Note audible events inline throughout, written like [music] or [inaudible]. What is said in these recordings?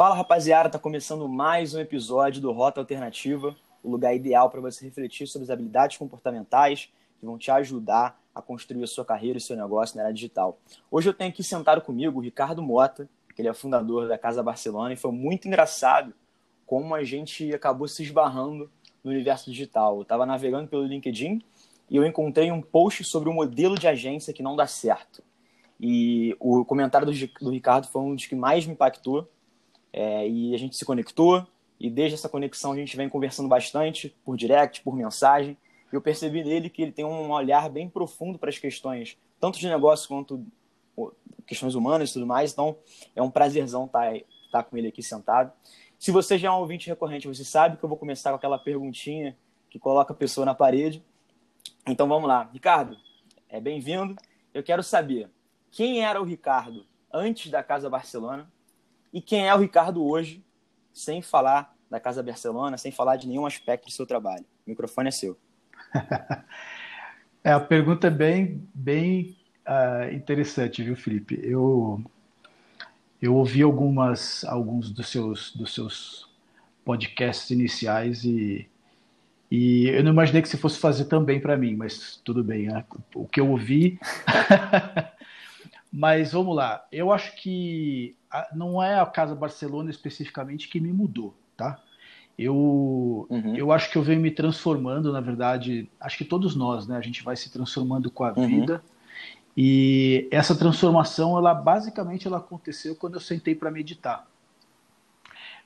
Fala rapaziada, tá começando mais um episódio do Rota Alternativa, o lugar ideal para você refletir sobre as habilidades comportamentais que vão te ajudar a construir a sua carreira e seu negócio na era digital. Hoje eu tenho aqui sentado comigo o Ricardo Mota, que ele é fundador da Casa Barcelona, e foi muito engraçado como a gente acabou se esbarrando no universo digital. Eu estava navegando pelo LinkedIn e eu encontrei um post sobre um modelo de agência que não dá certo. E o comentário do, do Ricardo foi um dos que mais me impactou. É, e a gente se conectou. E desde essa conexão a gente vem conversando bastante por direct, por mensagem. E eu percebi nele que ele tem um olhar bem profundo para as questões, tanto de negócio quanto questões humanas e tudo mais. Então é um prazerzão estar, tá, estar tá com ele aqui sentado. Se você já é um ouvinte recorrente, você sabe que eu vou começar com aquela perguntinha que coloca a pessoa na parede. Então vamos lá. Ricardo, é bem-vindo. Eu quero saber quem era o Ricardo antes da Casa Barcelona e quem é o Ricardo hoje, sem falar da Casa Barcelona, sem falar de nenhum aspecto do seu trabalho. O microfone é seu. [laughs] é, a pergunta é bem, bem uh, interessante, viu, Felipe? Eu, eu ouvi algumas, alguns dos seus, dos seus podcasts iniciais e, e eu não imaginei que você fosse fazer também para mim, mas tudo bem. Né? O que eu ouvi [laughs] Mas vamos lá, eu acho que não é a Casa Barcelona especificamente que me mudou, tá? Eu, uhum. eu acho que eu venho me transformando, na verdade, acho que todos nós, né? A gente vai se transformando com a uhum. vida. E essa transformação, ela basicamente ela aconteceu quando eu sentei para meditar.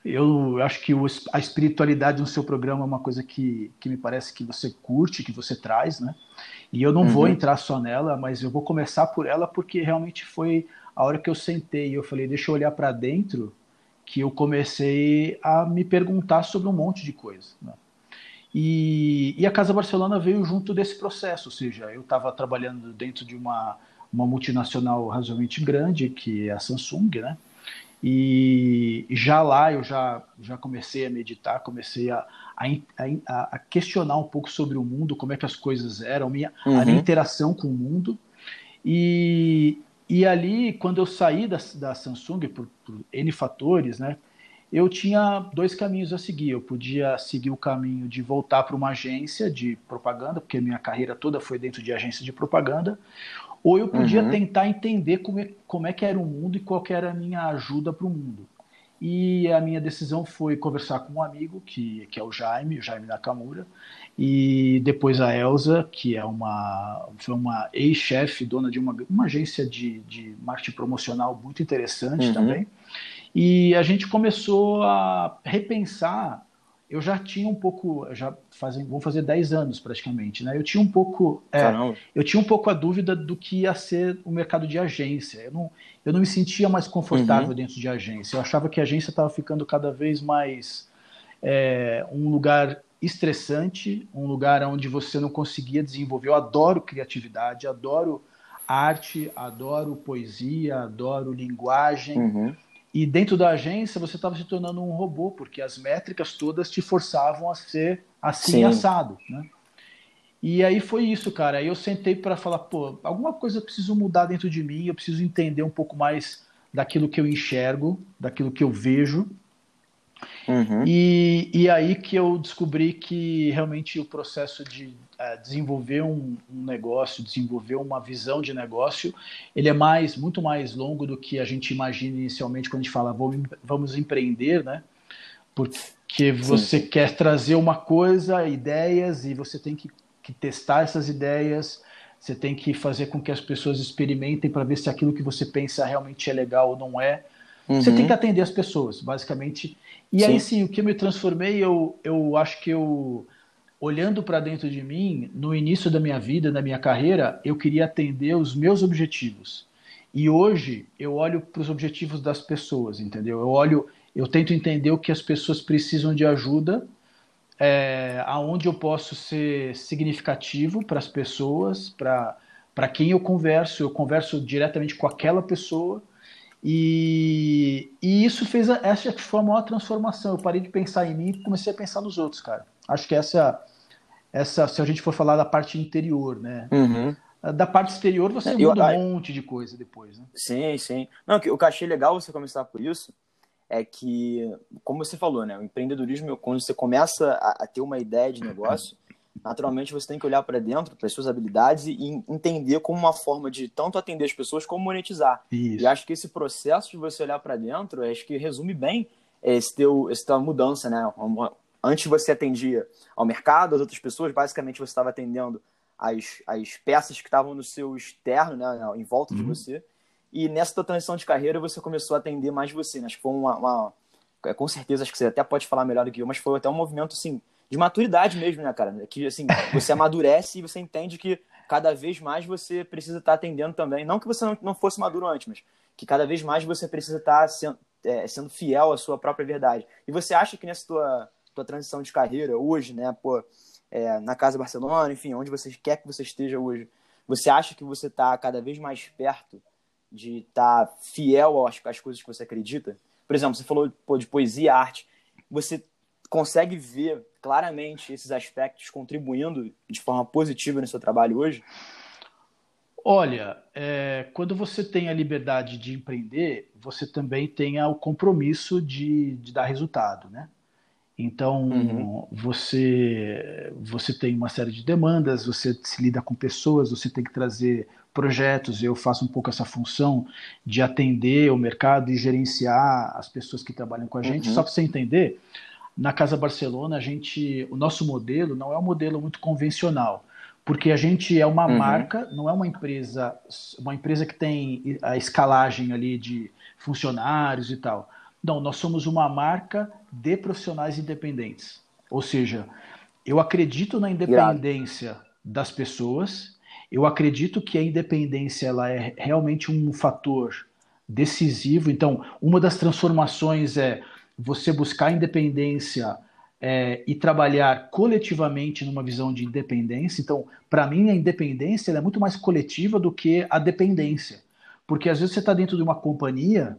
Eu acho que a espiritualidade no seu programa é uma coisa que, que me parece que você curte, que você traz, né? E eu não uhum. vou entrar só nela, mas eu vou começar por ela porque realmente foi a hora que eu sentei e eu falei, deixa eu olhar para dentro, que eu comecei a me perguntar sobre um monte de coisa. Né? E, e, a Casa Barcelona veio junto desse processo, ou seja, eu estava trabalhando dentro de uma, uma multinacional razoavelmente grande, que é a Samsung, né? E já lá eu já, já comecei a meditar, comecei a, a, a, questionar um pouco sobre o mundo, como é que as coisas eram, minha, uhum. a minha interação com o mundo. E, e ali, quando eu saí da, da Samsung, por, por N fatores, né, eu tinha dois caminhos a seguir. Eu podia seguir o caminho de voltar para uma agência de propaganda, porque minha carreira toda foi dentro de agência de propaganda, ou eu podia uhum. tentar entender como é, como é que era o mundo e qual era a minha ajuda para o mundo. E a minha decisão foi conversar com um amigo, que, que é o Jaime, o Jaime Nakamura, e depois a Elsa, que é uma, foi uma ex-chefe, dona de uma, uma agência de, de marketing promocional muito interessante uhum. também. E a gente começou a repensar eu já tinha um pouco, já fazem, vão fazer 10 anos praticamente, né? Eu tinha um pouco, é, eu tinha um pouco a dúvida do que ia ser o mercado de agência. Eu não, eu não me sentia mais confortável uhum. dentro de agência. Eu achava que a agência estava ficando cada vez mais é, um lugar estressante, um lugar onde você não conseguia desenvolver. Eu adoro criatividade, adoro arte, adoro poesia, adoro linguagem. Uhum. E dentro da agência você estava se tornando um robô, porque as métricas todas te forçavam a ser assim Sim. assado, né? E aí foi isso, cara. Aí eu sentei para falar, pô, alguma coisa eu preciso mudar dentro de mim, eu preciso entender um pouco mais daquilo que eu enxergo, daquilo que eu vejo, Uhum. E, e aí que eu descobri que realmente o processo de uh, desenvolver um, um, negócio, desenvolver uma visão de negócio, ele é mais, muito mais longo do que a gente imagina inicialmente quando a gente fala vamos, vamos empreender, né? Porque você Sim. quer trazer uma coisa, ideias, e você tem que, que testar essas ideias, você tem que fazer com que as pessoas experimentem para ver se aquilo que você pensa realmente é legal ou não é. Uhum. Você tem uhum. que atender as pessoas, basicamente. E sim. aí sim, o que eu me transformei, eu, eu acho que eu, olhando para dentro de mim, no início da minha vida, da minha carreira, eu queria atender os meus objetivos. E hoje eu olho para os objetivos das pessoas, entendeu? Eu olho, eu tento entender o que as pessoas precisam de ajuda, é, aonde eu posso ser significativo para as pessoas, para quem eu converso, eu converso diretamente com aquela pessoa e, e isso fez a, essa foi a maior transformação. Eu parei de pensar em mim e comecei a pensar nos outros, cara. Acho que essa, essa se a gente for falar da parte interior, né? Uhum. Da parte exterior você é, muda eu, um monte de coisa depois, né? Sim, sim. Não, o que eu achei legal você começar por isso é que, como você falou, né, o empreendedorismo, quando você começa a, a ter uma ideia de negócio, naturalmente você tem que olhar para dentro, para as suas habilidades e entender como uma forma de tanto atender as pessoas como monetizar. Isso. E acho que esse processo de você olhar para dentro, acho que resume bem esse teu, essa tua mudança, né? Antes você atendia ao mercado, as outras pessoas, basicamente você estava atendendo as, as peças que estavam no seu externo, né, em volta uhum. de você. E nessa tua transição de carreira você começou a atender mais você, né? Acho que foi uma, uma, é, com certeza acho que você até pode falar melhor do que eu, mas foi até um movimento assim de maturidade mesmo, né, cara? Que assim, você amadurece e você entende que cada vez mais você precisa estar atendendo também. Não que você não, não fosse maduro antes, mas que cada vez mais você precisa estar sendo, é, sendo fiel à sua própria verdade. E você acha que nessa tua tua transição de carreira hoje, né? Pô, é, na Casa Barcelona, enfim, onde você quer que você esteja hoje, você acha que você está cada vez mais perto de estar tá fiel às, às coisas que você acredita? Por exemplo, você falou pô, de poesia e arte. Você consegue ver claramente esses aspectos contribuindo de forma positiva no seu trabalho hoje? Olha, é, quando você tem a liberdade de empreender, você também tem o compromisso de, de dar resultado, né? Então, uhum. você, você tem uma série de demandas, você se lida com pessoas, você tem que trazer projetos. Eu faço um pouco essa função de atender o mercado e gerenciar as pessoas que trabalham com a gente. Uhum. Só para você entender, na Casa Barcelona, a gente, o nosso modelo não é um modelo muito convencional, porque a gente é uma uhum. marca, não é uma empresa, uma empresa que tem a escalagem ali de funcionários e tal. Não, nós somos uma marca de profissionais independentes. Ou seja, eu acredito na independência das pessoas, eu acredito que a independência ela é realmente um fator decisivo. Então, uma das transformações é você buscar independência é, e trabalhar coletivamente numa visão de independência. Então, para mim, a independência é muito mais coletiva do que a dependência. Porque às vezes você está dentro de uma companhia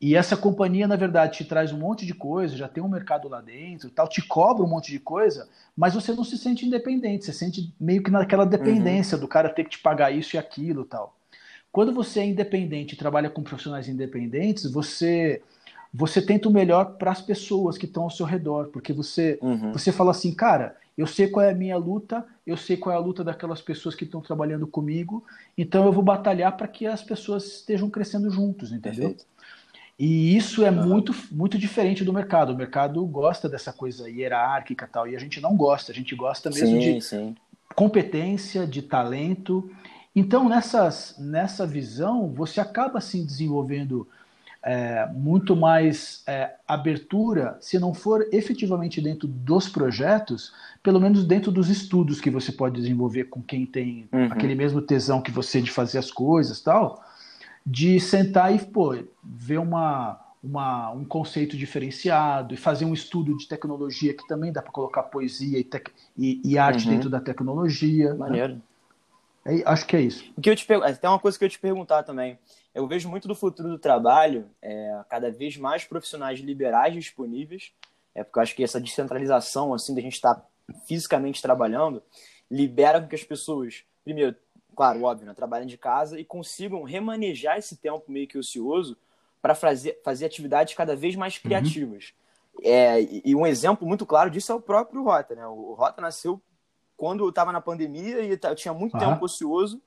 e essa companhia, na verdade, te traz um monte de coisa, já tem um mercado lá dentro, tal, te cobra um monte de coisa, mas você não se sente independente, você sente meio que naquela dependência uhum. do cara ter que te pagar isso e aquilo, tal. Quando você é independente e trabalha com profissionais independentes, você você tenta o melhor para as pessoas que estão ao seu redor, porque você uhum. você fala assim, cara, eu sei qual é a minha luta, eu sei qual é a luta daquelas pessoas que estão trabalhando comigo, então eu vou batalhar para que as pessoas estejam crescendo juntos, entendeu? Perfeito. E isso é muito, muito diferente do mercado. O mercado gosta dessa coisa hierárquica tal, e a gente não gosta, a gente gosta mesmo sim, de sim. competência, de talento. Então, nessas, nessa visão, você acaba assim desenvolvendo é, muito mais é, abertura, se não for efetivamente dentro dos projetos, pelo menos dentro dos estudos que você pode desenvolver com quem tem uhum. aquele mesmo tesão que você de fazer as coisas tal de sentar e pô, ver uma, uma, um conceito diferenciado e fazer um estudo de tecnologia que também dá para colocar poesia e, tec, e, e arte uhum. dentro da tecnologia. Né? Maneiro. Né? É, acho que é isso. O que eu te Tem uma coisa que eu te perguntar também. Eu vejo muito do futuro do trabalho, é, cada vez mais profissionais liberais disponíveis, é porque eu acho que essa descentralização, assim, da gente estar tá fisicamente trabalhando, libera com que as pessoas, primeiro, claro, óbvio, né, trabalhem de casa e consigam remanejar esse tempo meio que ocioso para fazer, fazer atividades cada vez mais uhum. criativas. Uhum. É, e, um exemplo muito claro disso é o próprio Rota. Né? O Rota nasceu quando eu estava na pandemia e eu tinha muito uhum. tempo ocioso.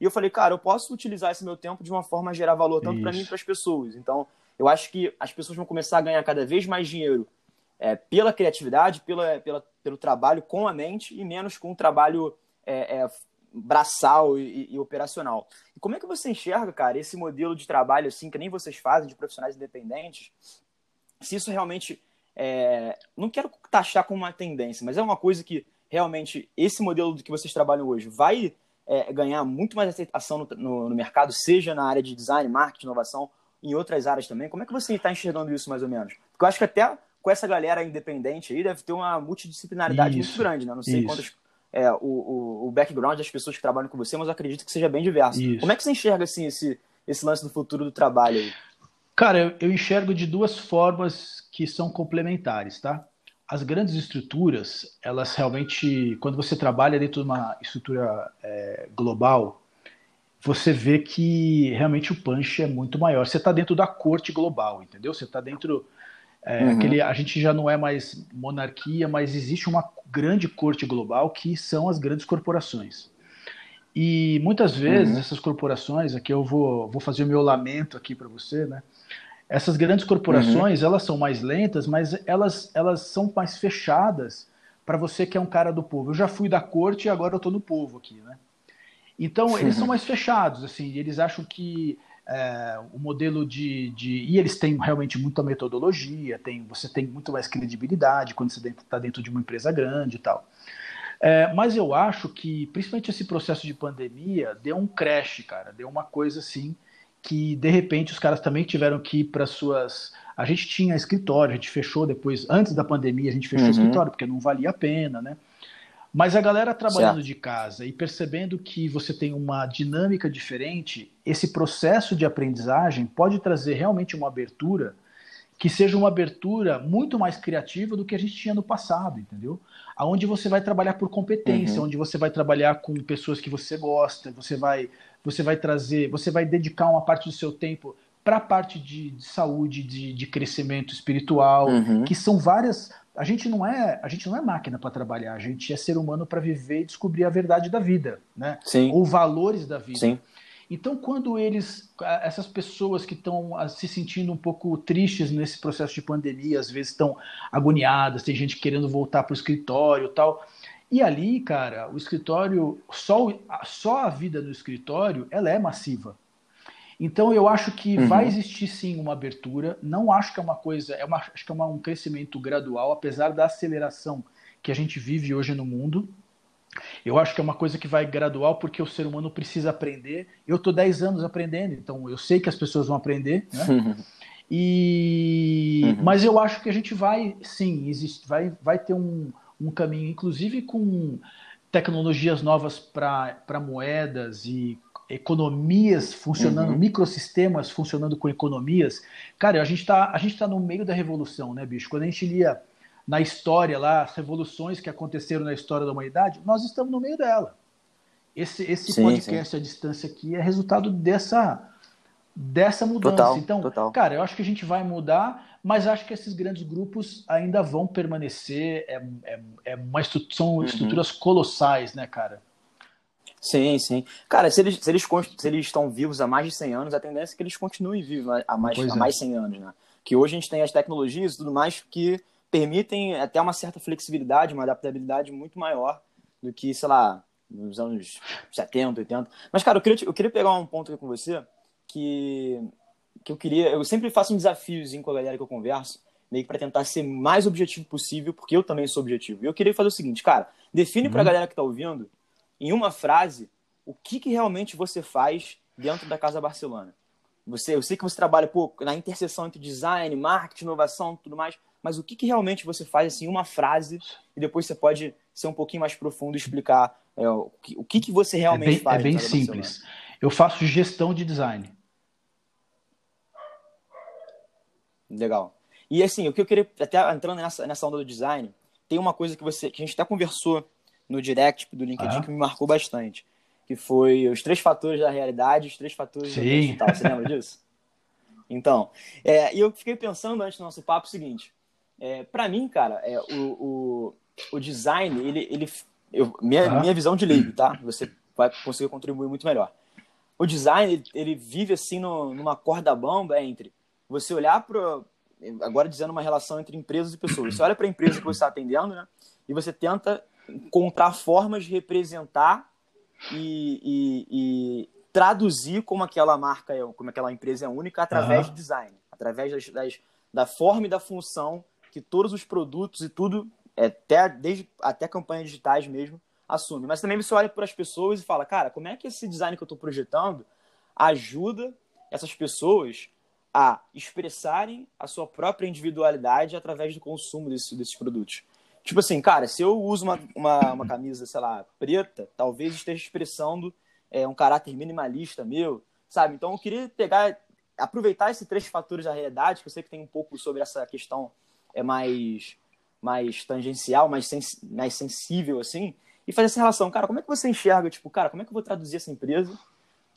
E eu falei, cara, eu posso utilizar esse meu tempo de uma forma a gerar valor tanto para mim para as pessoas. Então, eu acho que as pessoas vão começar a ganhar cada vez mais dinheiro é, pela criatividade, pela, pela, pelo trabalho com a mente e menos com o trabalho é, é, braçal e, e, operacional. E como é que você enxerga, cara, esse modelo de trabalho assim que nem vocês fazem de profissionais independentes? Se isso realmente é... não quero taxar como uma tendência, mas é uma coisa que realmente esse modelo que vocês trabalham hoje vai é, ganhar muito mais aceitação no, no, no, mercado, seja na área de design, marketing, inovação, em outras áreas também. Como é que você está enxergando isso mais ou menos? Porque eu acho que até com essa galera independente aí deve ter uma multidisciplinaridade isso, muito grande, né? Não sei isso. quantas é, o, o, o, background das pessoas que trabalham com você, mas eu acredito que seja bem diverso. Isso. Como é que você enxerga assim, esse, esse lance do futuro do trabalho aí? Cara, eu, eu enxergo de duas formas que são complementares, tá? As grandes estruturas, elas realmente, quando você trabalha dentro de uma estrutura é, global, você vê que realmente o punch é muito maior. Você está dentro da corte global, entendeu? Você está dentro É, uhum. aquele, a gente já não é mais monarquia, mas existe uma grande corte global que são as grandes corporações. E muitas vezes uhum. essas corporações, aqui eu vou, vou fazer o meu lamento aqui para você, né? Essas grandes corporações, uhum. elas são mais lentas, mas elas, elas são mais fechadas para você que é um cara do povo. Eu já fui da corte e agora eu estou no povo aqui, né? Então, eles são mais fechados, assim, eles acham que é, o modelo de, de, E eles têm realmente muita metodologia, tem, você tem muito mais credibilidade quando você está dentro de uma empresa grande e tal. É, mas eu acho que, principalmente esse processo de pandemia, deu um crash, cara, deu uma coisa assim que de repente os caras também tiveram que ir para suas. A gente tinha escritório, a gente fechou depois, antes da pandemia, a gente fechou uhum. o escritório porque não valia a pena, né? Mas a galera trabalhando certo. de casa e percebendo que você tem uma dinâmica diferente, esse processo de aprendizagem pode trazer realmente uma abertura que seja uma abertura muito mais criativa do que a gente tinha no passado, entendeu? Aonde você vai trabalhar por competência, uhum. onde você vai trabalhar com pessoas que você gosta, você vai você vai trazer, você vai dedicar uma parte do seu tempo para a parte de, de saúde, de, de, crescimento espiritual, uhum. que são várias. A gente não é, a gente não é máquina para trabalhar, a gente é ser humano para viver e descobrir a verdade da vida, né? Sim. Ou valores da vida. Sim. Então, quando eles, essas pessoas que estão se sentindo um pouco tristes nesse processo de pandemia, às vezes estão agoniadas, tem gente querendo voltar para o escritório, tal. E ali, cara, o escritório, só, só a vida no escritório, ela é massiva. Então eu acho que uhum. vai existir sim uma abertura. Não acho que é uma coisa, é uma, acho que é uma, um crescimento gradual, apesar da aceleração que a gente vive hoje no mundo. Eu acho que é uma coisa que vai gradual porque o ser humano precisa aprender. Eu estou 10 anos aprendendo, então eu sei que as pessoas vão aprender. Né? [laughs] E... Uhum. Mas eu acho que a gente vai, sim, existe, vai, vai ter um, um caminho, inclusive com tecnologias novas para moedas e economias funcionando, uhum. microsistemas funcionando com economias. Cara, a gente está tá no meio da revolução, né, bicho? Quando a gente lia na história lá, as revoluções que aconteceram na história da humanidade, nós estamos no meio dela. Esse, esse sim, podcast sim. à distância aqui é resultado dessa, dessa mudança. Total, então, total. cara, eu acho que a gente vai mudar, mas acho que esses grandes grupos ainda vão permanecer. É, é, é uma estru são uhum. estruturas colossais, né, cara? Sim, sim. Cara, se eles, se, eles, se eles estão vivos há mais de 100 anos, a tendência é que eles continuem vivos há mais, há mais 100 é. anos, né? Que hoje a gente tem as tecnologias e tudo mais que permitem até uma certa flexibilidade, uma adaptabilidade muito maior do que, sei lá, nos anos 70, 80. Mas, cara, eu queria, eu queria pegar um ponto aqui com você que, que eu queria. Eu sempre faço um desafiozinho com a galera que eu converso, meio que para tentar ser mais objetivo possível, porque eu também sou objetivo. E eu queria fazer o seguinte, cara, define uhum. para a galera que está ouvindo em uma frase, o que, que realmente você faz dentro da Casa Barcelona. Você, eu sei que você trabalha pô, na interseção entre design, marketing, inovação, tudo mais, mas o que, que realmente você faz assim, uma frase e depois você pode ser um pouquinho mais profundo e explicar é, o, que, o que, que você realmente é bem, faz. É bem simples. Eu faço gestão de design. Legal. E assim, o que eu queria, até entrando nessa, nessa onda do design, tem uma coisa que você que a gente até conversou no direct do LinkedIn que me marcou bastante. Que foi os três fatores da realidade, os três fatores Sim. do digital. Você lembra disso? [laughs] Então, é, e eu fiquei pensando antes do nosso papo o seguinte. É, para mim, cara, é, o, o, o design, ele, ele eu, minha, ah. minha visão de leigo, tá? Você vai conseguir contribuir muito melhor. O design, ele, ele vive assim no, numa corda bamba entre você olhar para agora dizendo uma relação entre empresas e pessoas. Você olha para a empresa que você está atendendo, né? E você tenta encontrar formas de representar e, e, e, traduzir como aquela marca, é, como aquela empresa é única através uhum. de design, através das, das, da forma e da função que todos os produtos e tudo, até, desde, até campanhas digitais mesmo, assume. Mas também você olha para as pessoas e fala, cara, como é que esse design que eu estou projetando ajuda essas pessoas a expressarem a sua própria individualidade através do consumo desse, desses produtos. Tipo assim, cara, se eu uso uma, uma, uma camisa, sei lá, preta, talvez esteja expressando é, um caráter minimalista meu, sabe? Então eu queria pegar, aproveitar esses três fatores da realidade, que eu sei que tem um pouco sobre essa questão é mais, mais tangencial, mais, sens mais sensível, assim, e fazer essa relação. Cara, como é que você enxerga, tipo, cara, como é que eu vou traduzir essa empresa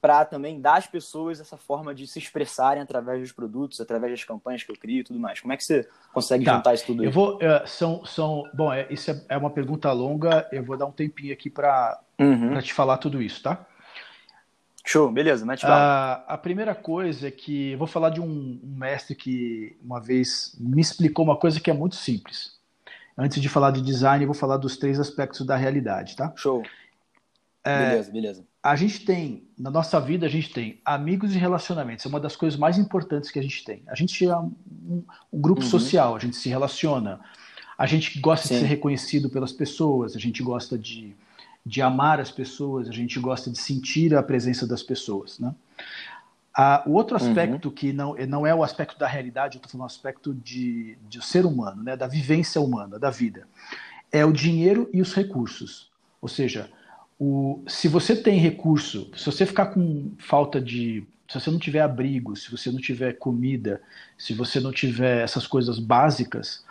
para também dar às pessoas essa forma de se expressarem através dos produtos, através das campanhas que eu crio e tudo mais? Como é que você consegue tá. juntar isso tudo aí? Eu vou, uh, são, são, bom, é, isso é, é, uma pergunta longa, eu vou dar um tempinho aqui para uhum. te falar tudo isso, tá? Show, beleza, mete uh, A primeira coisa é que eu vou falar de um, um mestre que uma vez me explicou uma coisa que é muito simples. Antes de falar de design, eu vou falar dos três aspectos da realidade, tá? Show. É, beleza, beleza a gente tem, na nossa vida, a gente tem amigos e relacionamentos. É uma das coisas mais importantes que a gente tem. A gente é um, um grupo uhum. social, a gente se relaciona. A gente gosta Sim. de ser reconhecido pelas pessoas, a gente gosta de, de amar as pessoas, a gente gosta de sentir a presença das pessoas. Né? Ah, o outro uhum. aspecto uhum. que não, não é o aspecto da realidade, eu estou falando o aspecto de, de ser humano, né? da vivência humana, da vida, é o dinheiro e os recursos. Ou seja, o, se você tem recurso, se você ficar com falta de. Se você não tiver abrigo, se você não tiver comida, se você não tiver essas coisas básicas,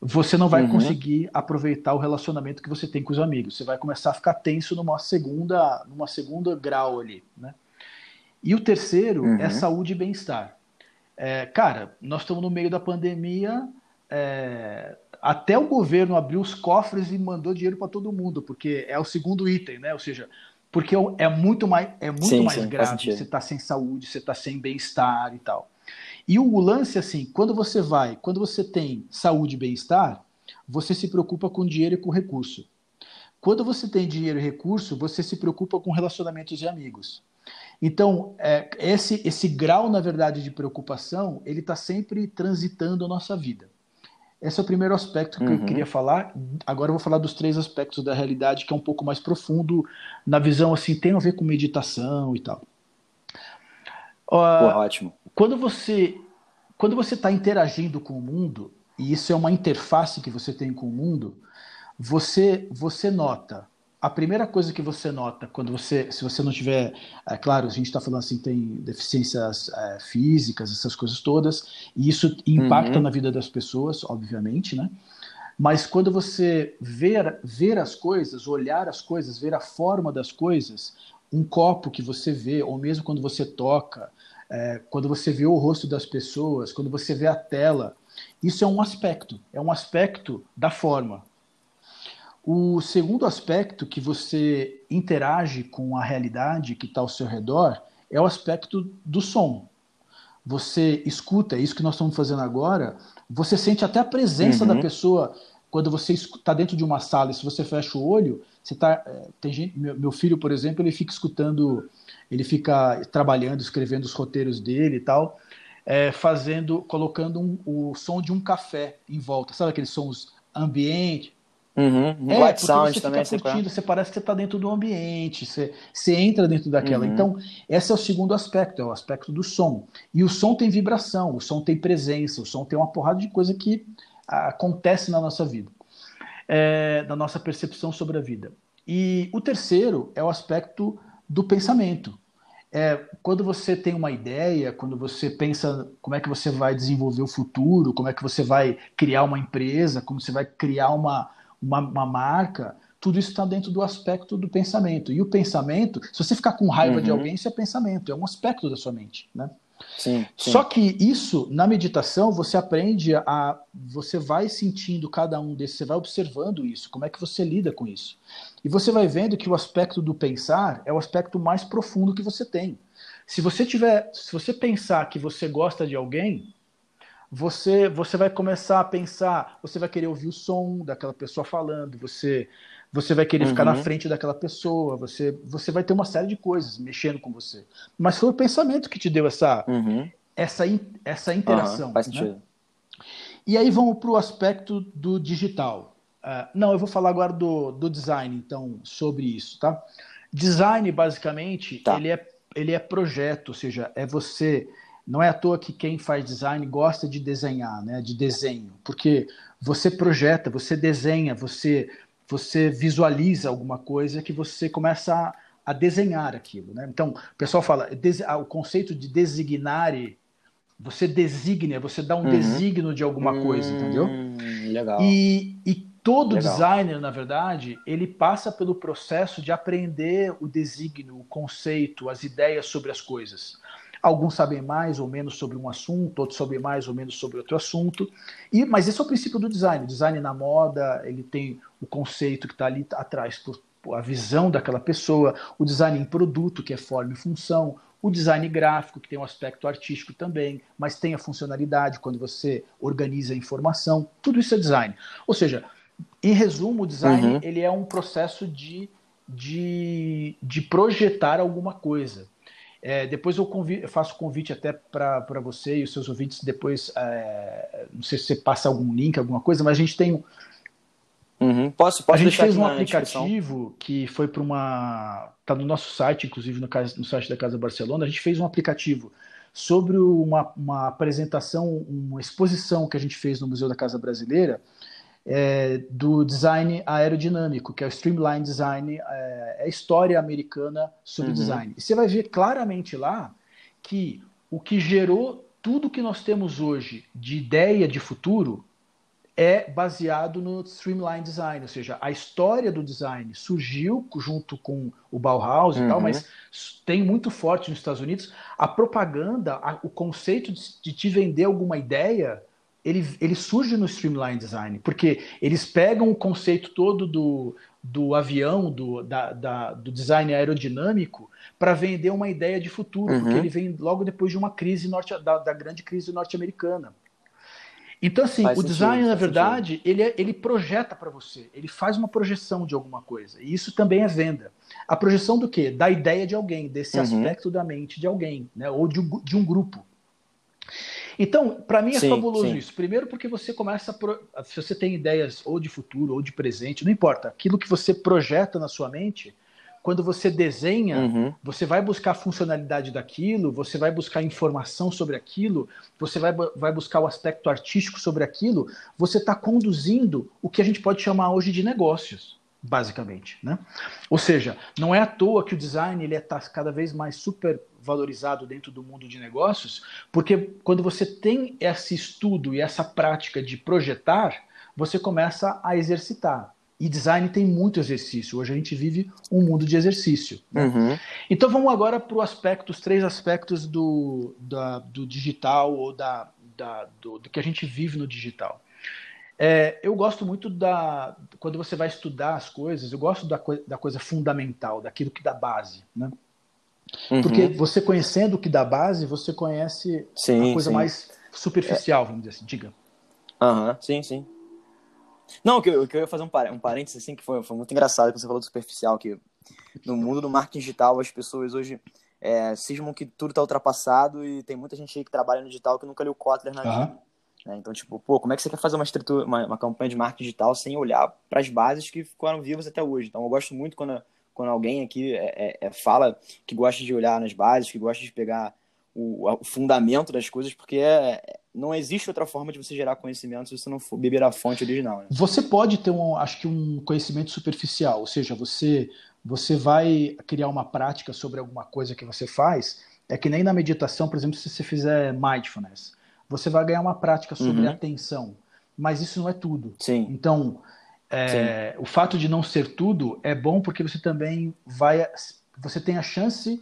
você não vai uhum. conseguir aproveitar o relacionamento que você tem com os amigos. Você vai começar a ficar tenso numa segunda, numa segunda grau ali, né? E o terceiro uhum. é saúde e bem-estar. É, cara, nós estamos no meio da pandemia, é, até o governo abriu os cofres e mandou dinheiro para todo mundo, porque é o segundo item, né? Ou seja, porque é muito mais, é muito sim, mais sim, grave você estar tá sem saúde, você está sem bem-estar e tal. E o lance, assim, quando você vai, quando você tem saúde e bem-estar, você se preocupa com dinheiro e com recurso. Quando você tem dinheiro e recurso, você se preocupa com relacionamentos de amigos. Então, é, esse, esse grau, na verdade, de preocupação, ele está sempre transitando a nossa vida. Esse é o primeiro aspecto que uhum. eu queria falar. Agora eu vou falar dos três aspectos da realidade, que é um pouco mais profundo na visão, assim, tem a ver com meditação e tal. Uh, Pô, ótimo. Quando você quando você está interagindo com o mundo, e isso é uma interface que você tem com o mundo, você você nota a primeira coisa que você nota quando você, se você não tiver, é claro, a gente está falando assim, tem deficiências é, físicas, essas coisas todas, e isso impacta uhum. na vida das pessoas, obviamente, né? Mas quando você ver, ver as coisas, olhar as coisas, ver a forma das coisas, um copo que você vê, ou mesmo quando você toca, é, quando você vê o rosto das pessoas, quando você vê a tela, isso é um aspecto, é um aspecto da forma, o segundo aspecto que você interage com a realidade que está ao seu redor é o aspecto do som. Você escuta, é isso que nós estamos fazendo agora, você sente até a presença uhum. da pessoa quando você está dentro de uma sala e se você fecha o olho, você tá, é, tem gente, meu, meu, filho, por exemplo, ele fica escutando, ele fica trabalhando, escrevendo os roteiros dele e tal, é, fazendo, colocando um, o som de um café em volta, sabe aqueles sons ambiente, Uhum. É, White Sound você também. Fica curtindo, você parece que você está dentro do ambiente, você, você entra dentro daquela. Uhum. Então, esse é o segundo aspecto, é o aspecto do som. E o som tem vibração, o som tem presença, o som tem uma porrada de coisa que acontece na nossa vida, é, na nossa percepção sobre a vida. E o terceiro é o aspecto do pensamento. É, quando você tem uma ideia, quando você pensa como é que você vai desenvolver o futuro, como é que você vai criar uma empresa, como você vai criar uma, uma, uma marca, tudo isso está dentro do aspecto do pensamento. E o pensamento, se você ficar com raiva uhum. de alguém, isso é pensamento, é um aspecto da sua mente, né? Sim, sim. Só que isso, na meditação, você aprende a. Você vai sentindo cada um desses, você vai observando isso, como é que você lida com isso. E você vai vendo que o aspecto do pensar é o aspecto mais profundo que você tem. Se você tiver. Se você pensar que você gosta de alguém, você você vai começar a pensar, você vai querer ouvir o som daquela pessoa falando, você você vai querer uhum. ficar na uhum. frente daquela pessoa, você você vai ter uma série de coisas mexendo com você. Mas foi o pensamento que te deu essa uhum. essa essa interação. Uhum, faz né? sentido. E aí vamos para o aspecto do digital. Uh, não, eu vou falar agora do, do design, então, sobre isso, tá? Design, basicamente, tá. ele, é, ele é projeto, ou seja, é você não é à toa que quem faz design gosta de desenhar, né, de desenho, porque você projeta, você desenha, você você visualiza alguma coisa que você começa a, a desenhar aquilo, né? Então, o pessoal fala, ah, o conceito de designar, você designa, você dá um uhum. designo de alguma coisa, entendeu? Hum, legal. E, e todo Legal. designer, na verdade, ele passa pelo processo de aprender o desígnio, o conceito, as ideias sobre as coisas. Alguns sabem mais ou menos sobre um assunto, outros sabem mais ou menos sobre outro assunto. E, mas esse é o princípio do design. O design na moda, ele tem o conceito que está ali atrás, por, a visão daquela pessoa. O design em produto, que é forma e função. O design gráfico, que tem um aspecto artístico também, mas tem a funcionalidade quando você organiza a informação. Tudo isso é design. Ou seja, em resumo, o design uhum. ele é um processo de, de, de projetar alguma coisa. É, depois eu, convido, eu faço convite até para você e os seus ouvintes depois, é, não sei se você passa algum link, alguma coisa, mas a gente tem Uhum. Posso, posso a gente fez um aplicativo que foi para uma. Está no nosso site, inclusive no, no, site da Casa Barcelona. A gente fez um aplicativo sobre uma, uma apresentação, uma exposição que a gente fez no Museu da Casa Brasileira é, do design aerodinâmico, que é o Streamline Design, é, é a história americana sobre uhum. design. E você vai ver claramente lá que o que gerou tudo que nós temos hoje de ideia de futuro é baseado no Streamline Design, ou seja, a história do design surgiu junto com o Bauhaus uhum. e tal, uhum. mas tem muito forte nos Estados Unidos a propaganda, a, o conceito de, de te vender alguma ideia ele, ele surge no Streamline Design, porque eles pegam o conceito todo do, do avião, do, da, da, do design aerodinâmico, para vender uma ideia de futuro, uhum. porque ele vem logo depois de uma crise norte, da, da grande crise norte-americana. Então, assim, faz o design, sentido, na verdade, ele, é, ele projeta para você, ele faz uma projeção de alguma coisa. E isso também é venda. A projeção do quê? Da ideia de alguém, desse uhum. aspecto da mente de alguém, né? ou de um, de um grupo. Então, para mim é sim, fabuloso sim. isso. Primeiro, porque você começa a. Pro... Se você tem ideias ou de futuro ou de presente, não importa. Aquilo que você projeta na sua mente, quando você desenha, uhum. você vai buscar a funcionalidade daquilo, você vai buscar informação sobre aquilo, você vai, vai buscar o aspecto artístico sobre aquilo, você está conduzindo o que a gente pode chamar hoje de negócios basicamente, né? Ou seja, não é à toa que o design ele está cada vez mais super valorizado dentro do mundo de negócios, porque quando você tem esse estudo e essa prática de projetar, você começa a exercitar. E design tem muito exercício. Hoje a gente vive um mundo de exercício. Né? Uhum. Então vamos agora para aspecto, os três aspectos do, da, do digital ou da, da do, do que a gente vive no digital. É, eu gosto muito da. Quando você vai estudar as coisas, eu gosto da, da coisa fundamental, daquilo que dá base. Né? Uhum. Porque você conhecendo o que dá base, você conhece sim, a coisa sim. mais superficial, vamos dizer assim, diga. Aham, uhum, sim, sim. Não, que eu, que eu ia fazer um, par um parênteses assim, que foi, foi muito engraçado que você falou do superficial, que no mundo do marketing digital as pessoas hoje é, cismam que tudo está ultrapassado e tem muita gente aí que trabalha no digital que nunca leu Kotler na vida. Né? Então, tipo, pô, como é que você quer fazer uma, estrutura, uma, uma campanha de marketing digital sem olhar para as bases que ficaram vivas até hoje? Então, eu gosto muito quando, quando alguém aqui é, é, é, fala que gosta de olhar nas bases, que gosta de pegar o, o fundamento das coisas, porque é, não existe outra forma de você gerar conhecimento se você não for beber a fonte original. Né? Você pode ter, um, acho que, um conhecimento superficial, ou seja, você, você vai criar uma prática sobre alguma coisa que você faz, é que nem na meditação, por exemplo, se você fizer mindfulness você vai ganhar uma prática sobre uhum. atenção. Mas isso não é tudo. Sim. Então, é, o fato de não ser tudo é bom porque você também vai. Você tem a chance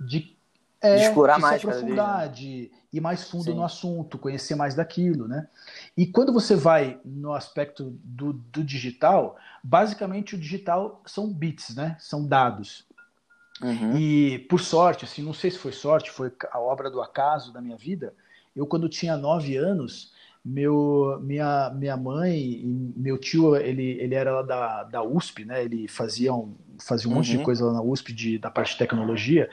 de, é, de explorar mais, se aprofundar, né? de ir mais fundo Sim. no assunto, conhecer mais daquilo, né? E quando você vai no aspecto do, do digital, basicamente o digital são bits, né? São dados. Uhum. E por sorte, assim, não sei se foi sorte, foi a obra do acaso da minha vida, eu, quando tinha nove anos, meu, minha, minha mãe e meu tio, ele, ele era lá da, da USP, né? Ele fazia um, fazia um uhum. monte de uhum. coisa lá na USP de, da parte de tecnologia.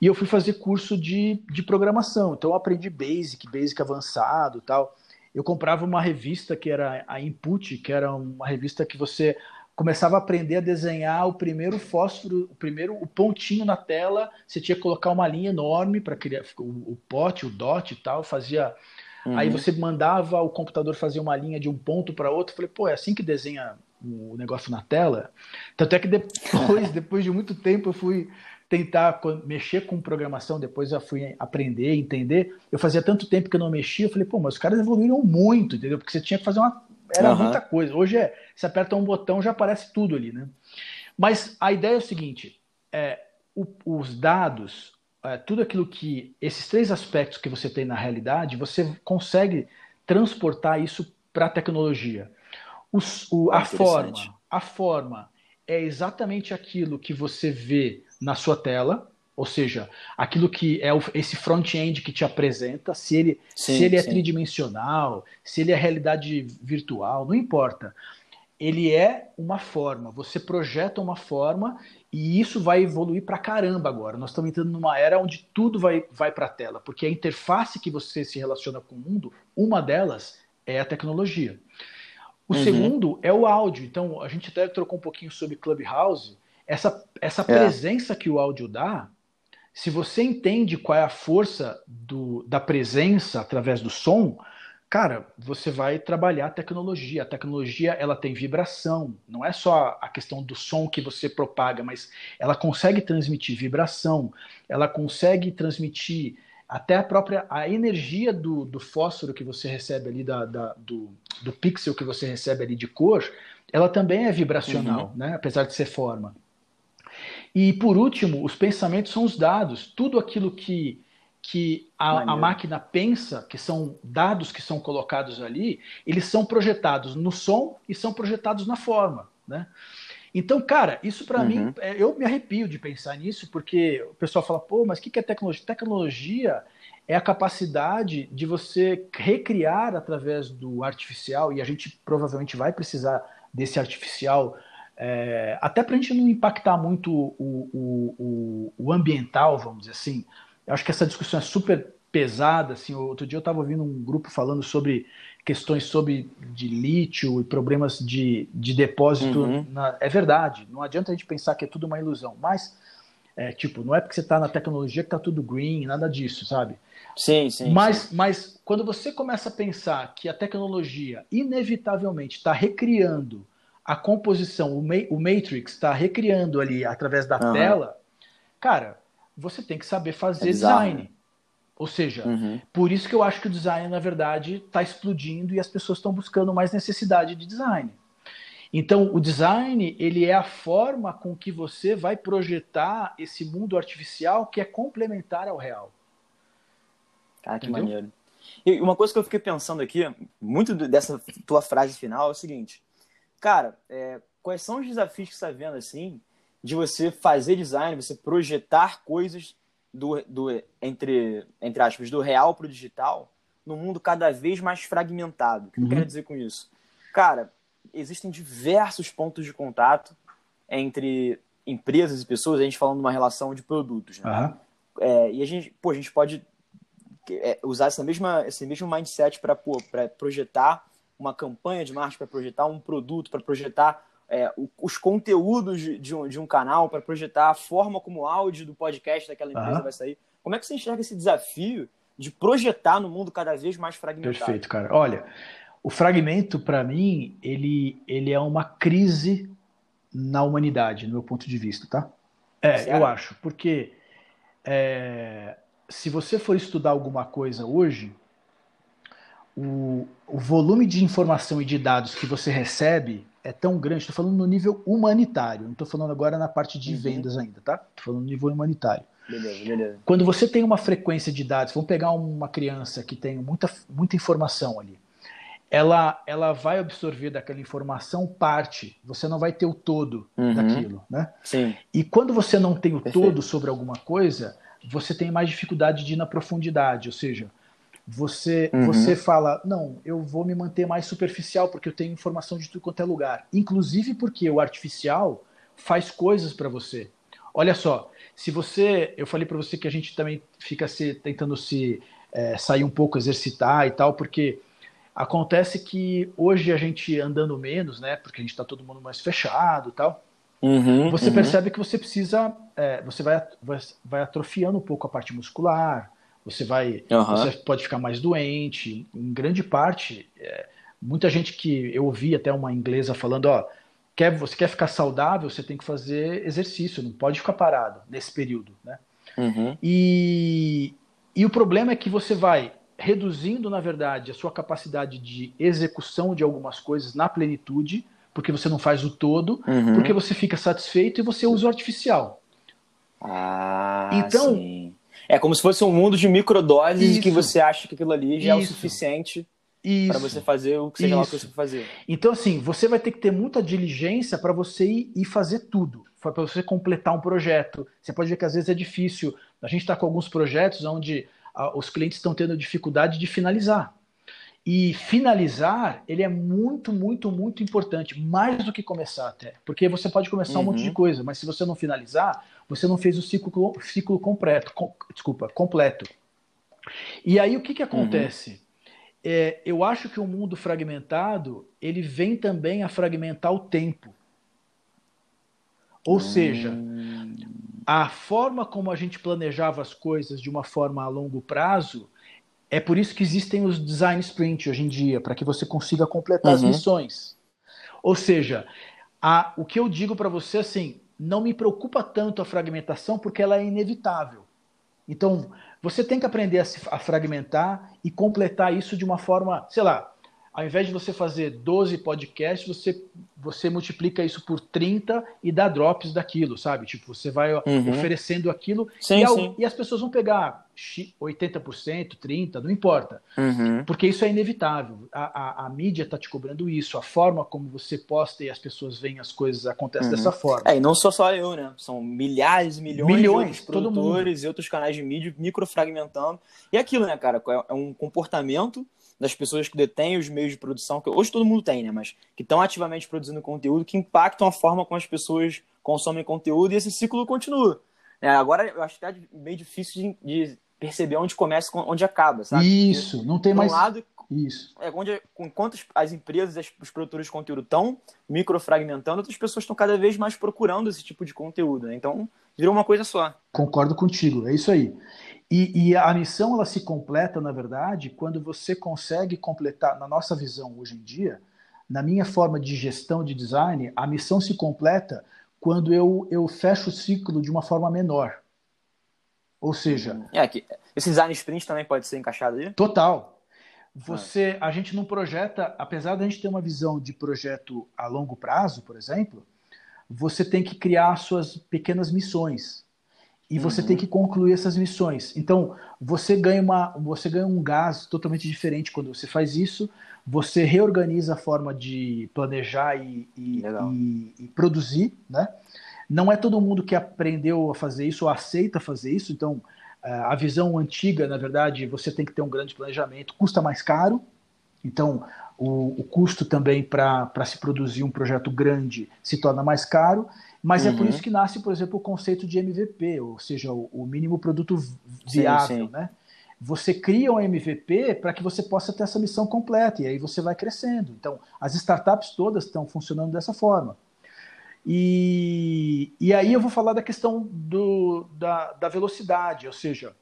E eu fui fazer curso de, de programação. Então eu aprendi Basic, Basic avançado tal. Eu comprava uma revista que era a Input, que era uma revista que você começava a aprender a desenhar o primeiro fósforo, o primeiro o pontinho na tela, você tinha que colocar uma linha enorme para criar o, o pote, o dot e tal, fazia uhum. aí você mandava o computador fazer uma linha de um ponto para outro, falei, pô, é assim que desenha o negócio na tela. Tanto é que depois, [laughs] depois de muito tempo eu fui tentar mexer com programação, depois eu fui aprender, entender. Eu fazia tanto tempo que eu não mexia, eu falei, pô, mas os caras evoluíram muito, entendeu? Porque você tinha que fazer uma era uhum. muita coisa. Hoje é, você aperta um botão já aparece tudo ali, né? Mas a ideia é o seguinte: é, o, os dados, é, tudo aquilo que esses três aspectos que você tem na realidade, você consegue transportar isso para a tecnologia. Os, o, a forma, a forma é exatamente aquilo que você vê na sua tela, ou seja, aquilo que é o, esse front-end que te apresenta, se ele, sim, se ele é sim. tridimensional, se ele é realidade virtual, não importa. Ele é uma forma, você projeta uma forma e isso vai evoluir para caramba agora. Nós estamos entrando numa era onde tudo vai, vai para a tela, porque a interface que você se relaciona com o mundo, uma delas é a tecnologia. O uhum. segundo é o áudio. Então, a gente até trocou um pouquinho sobre Clubhouse. Essa, essa é. presença que o áudio dá, se você entende qual é a força do, da presença através do som, cara, você vai trabalhar a tecnologia. A tecnologia ela tem vibração, não é só a questão do som que você propaga, mas ela consegue transmitir vibração, ela consegue transmitir até a própria a energia do, do fósforo que você recebe ali, da, da do, do pixel que você recebe ali de cor, ela também é vibracional, uhum. né? apesar de ser forma. E por último, os pensamentos são os dados. Tudo aquilo que, que a, a, máquina pensa, que são dados que são colocados ali, eles são projetados no som e são projetados na forma. Né? Então, cara, isso para uhum. mim, é, eu me arrepio de pensar nisso, porque o pessoal fala, pô, mas o que é tecnologia? Tecnologia é a capacidade de você recriar através do artificial, e a gente provavelmente vai precisar desse artificial, é, até para a gente não impactar muito o, o, o, o, ambiental, vamos dizer assim. Eu acho que essa discussão é super pesada. Assim, outro dia eu estava ouvindo um grupo falando sobre questões sobre de lítio e problemas de, de depósito. Uhum. Na, é verdade, não adianta a gente pensar que é tudo uma ilusão, mas é, tipo, não é porque você está na tecnologia que está tudo green, nada disso, sabe? Sim, sim. Mas, sim. mas quando você começa a pensar que a tecnologia inevitavelmente está recriando a composição, o, ma o Matrix está recriando ali através da uhum. tela, cara, você tem que saber fazer é design. Né? Ou seja, uhum. por isso que eu acho que o design, na verdade, está explodindo e as pessoas estão buscando mais necessidade de design. Então, o design ele é a forma com que você vai projetar esse mundo artificial que é complementar ao real. Cara, que Entendeu? maneiro. E uma coisa que eu fiquei pensando aqui, muito dessa tua frase final, é o seguinte. Cara, é, quais são os desafios que você está vendo, assim, de você fazer design, você projetar coisas do, do entre, entre aspas, do real para o digital num mundo cada vez mais fragmentado. O que uhum. eu quero dizer com isso? Cara, existem diversos pontos de contato entre empresas e pessoas, a gente falando de uma relação de produtos. Né? Uhum. É, e a gente, pô, a gente pode é, usar essa mesma, esse mesmo mindset para projetar uma campanha de marketing, para projetar um produto, para projetar é, os conteúdos de um, de um canal, para projetar a forma como o áudio do podcast daquela empresa vai sair. Como é que você enxerga esse desafio de projetar no mundo cada vez mais fragmentado? Perfeito, cara. Olha, o fragmento, para mim, ele, ele é uma crise na humanidade, no meu ponto de vista, tá? É, Sério? eu acho, porque é, se você for estudar alguma coisa hoje, o, o volume de informação e de dados que você recebe é tão grande, estou falando no nível humanitário, não estou falando agora na parte de uhum. vendas ainda, tá? Estou falando no nível humanitário. Beleza, beleza. Quando você tem uma frequência de dados, vamos pegar uma criança que tem muita, muita informação ali, ela, ela vai absorver daquela informação parte, você não vai ter o todo uhum. daquilo, né? Sim. E quando você não tem o Perfeito. todo sobre alguma coisa, você tem mais dificuldade de ir na profundidade, ou seja, você, uhum. você fala, não, eu vou me manter mais superficial porque eu tenho informação de tudo quanto é lugar. Inclusive porque o artificial faz coisas para você. Olha só, se você, eu falei para você que a gente também fica se, tentando se é, sair um pouco, exercitar e tal, porque acontece que hoje a gente andando menos, né? Porque a gente está todo mundo mais fechado e tal. Uhum, você uhum. percebe que você precisa, é, você vai, vai, vai atrofiando um pouco a parte muscular, você vai, uhum. você pode ficar mais doente. Em grande parte, é, muita gente que eu ouvi até uma inglesa falando, ó, quer, você quer ficar saudável, você tem que fazer exercício, não pode ficar parado nesse período, né? Uhum. E, e o problema é que você vai reduzindo, na verdade, a sua capacidade de execução de algumas coisas na plenitude, porque você não faz o todo, uhum. porque você fica satisfeito e você usa o artificial. Ah, então, sim. É como se fosse um mundo de microdoses isso, que você acha que aquilo ali já isso, é o suficiente para você fazer o que você quer que fazer. Então, assim, você vai ter que ter muita diligência para você ir, ir fazer tudo, para você completar um projeto. Você pode ver que às vezes é difícil. A gente está com alguns projetos onde a, os clientes estão tendo dificuldade de finalizar. E finalizar, ele é muito, muito, muito importante, mais do que começar até. Porque você pode começar uhum. um monte de uhum. coisa, mas se você não finalizar, você não fez o ciclo, ciclo completo. Com, desculpa, completo. E aí o que, que uhum. acontece? Uhum. É, eu acho que o mundo fragmentado, ele vem também a fragmentar o tempo. Ou seja, hum. a forma como a gente planejava as coisas de uma forma a longo prazo, é por isso que existem os design sprint hoje em dia, para que você consiga completar uhum. as missões. Ou seja, a, o que eu digo para você assim, não me preocupa tanto a fragmentação porque ela é inevitável. Então, você tem que aprender a, se, a fragmentar e completar isso de uma forma, sei lá, ao invés de você fazer 12 podcasts, você, você multiplica isso por 30 e dá drops daquilo, sabe? Tipo, você vai uhum. oferecendo aquilo sim, e, ao, e, as pessoas vão pegar 80%, 30%, não importa. Uhum. Porque isso é inevitável. A, a, a mídia está te cobrando isso, a forma como você posta e as pessoas veem as coisas acontece uhum. dessa forma. É, e não sou só eu, né? São milhares, milhões, milhões de produtores e outros canais de mídia microfragmentando. E aquilo, né, cara? É, é um comportamento das pessoas que detêm os meios de produção, que hoje todo mundo tem, né? Mas que estão ativamente produzindo conteúdo, que impactam a forma como as pessoas consomem conteúdo e esse ciclo continua. É, agora eu acho que é meio difícil de, de, perceber onde começa e onde acaba, sabe? Isso, não tem mais. Um lado, isso. É onde, enquanto as empresas, as, os produtores de conteúdo estão microfragmentando, outras pessoas estão cada vez mais procurando esse tipo de conteúdo. Né? Então, virou uma coisa só. Concordo contigo, é isso aí. E, e, a missão ela se completa, na verdade, quando você consegue completar, na nossa visão hoje em dia, na minha forma de gestão de design, a missão se completa quando eu, eu fecho o ciclo de uma forma menor. Ou seja. É, que esse design sprint também pode ser encaixado ali? Total. Você, a gente não projeta, apesar da gente ter uma visão de projeto a longo prazo, por exemplo, você tem que criar suas pequenas missões e você uhum. tem que concluir essas missões. Então, você ganha, uma, você ganha um gás totalmente diferente quando você faz isso. Você reorganiza a forma de planejar e, e, e, e produzir, né? Não é todo mundo que aprendeu a fazer isso ou aceita fazer isso. Então, a visão antiga, na verdade, você tem que ter um grande planejamento, custa mais caro. Então, o, o custo também para se produzir um projeto grande se torna mais caro. Mas uhum. é por isso uhum. que nasce, por exemplo, o conceito de MVP, ou seja, o, o mínimo produto viável, sim, sim. né? Você cria um MVP para que você possa ter essa missão completa e aí você vai crescendo. Então, as startups todas estão funcionando dessa forma. E, e aí eu vou falar da questão do, da, da velocidade, ou seja,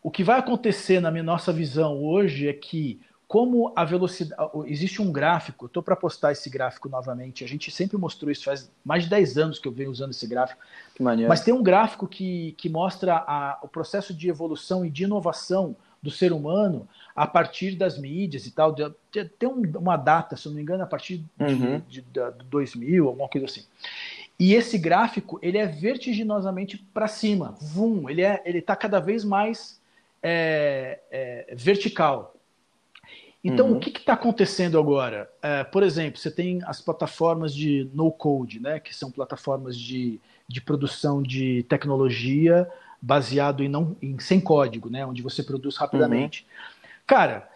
o que vai acontecer na minha, nossa visão hoje é que como a velocidade. Existe um gráfico, estou para postar esse gráfico novamente. A gente sempre mostrou isso, faz mais de 10 anos que eu venho usando esse gráfico. Que maneiro. Mas tem um gráfico que, que mostra a, o processo de evolução e de inovação do ser humano a partir das mídias e tal. Tem uma data, se não me engano, a partir uhum. de, de, de 2000, alguma coisa assim. E esse gráfico ele é vertiginosamente para cima, vum, ele é, ele está cada vez mais é, é, vertical. Então, uhum. o que está acontecendo agora? É, por exemplo, você tem as plataformas de no-code, né, que são plataformas de, de produção de tecnologia baseado em, não, em sem código, né, onde você produz rapidamente. Uhum. Cara,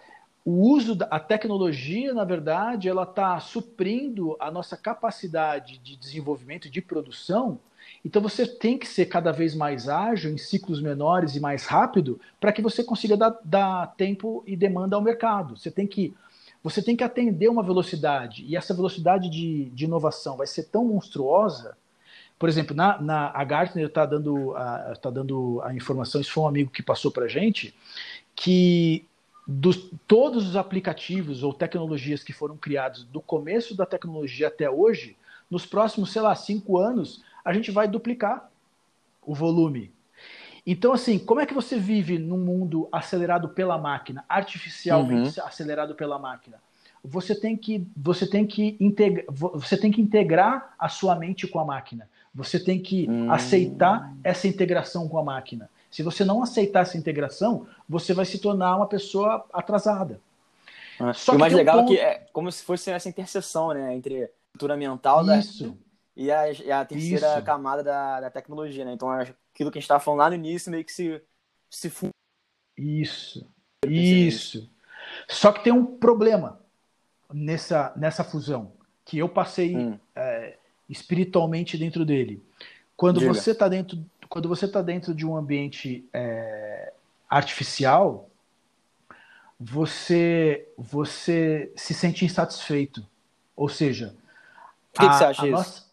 o uso da a tecnologia, na verdade, ela está suprindo a nossa capacidade de desenvolvimento de produção então você tem que ser cada vez mais ágil, em ciclos menores e mais rápido, para que você consiga dar, dar, tempo e demanda ao mercado. Você tem que, você tem que atender uma velocidade, e essa velocidade de, de inovação vai ser tão monstruosa. Por exemplo, na, na, a Gartner está dando, a, tá dando a informação, isso foi um amigo que passou para a gente, que dos, todos os aplicativos ou tecnologias que foram criados do começo da tecnologia até hoje, nos próximos, sei lá, cinco anos, a gente vai duplicar o volume. Então, assim, como é que você vive num mundo acelerado pela máquina, artificialmente uhum. acelerado pela máquina? Você tem que você tem que integra, você tem que integrar a sua mente com a máquina. Você tem que hum. aceitar essa integração com a máquina. Se você não aceitar essa integração, você vai se tornar uma pessoa atrasada. Ah, Só o mais legal um ponto... é que é como se fosse essa interseção né, entre a cultura mental Isso. Da e a, e a terceira Isso. camada da, da tecnologia, né? Então, aquilo que a gente estava falando lá no início meio que se, se. Isso. Isso. Só que tem um problema nessa, nessa fusão que eu passei hum. é, espiritualmente dentro dele. Quando Diga. você está dentro, quando você está dentro de um ambiente é, artificial, você você se sente insatisfeito. Ou seja, por que, a, que você acha isso?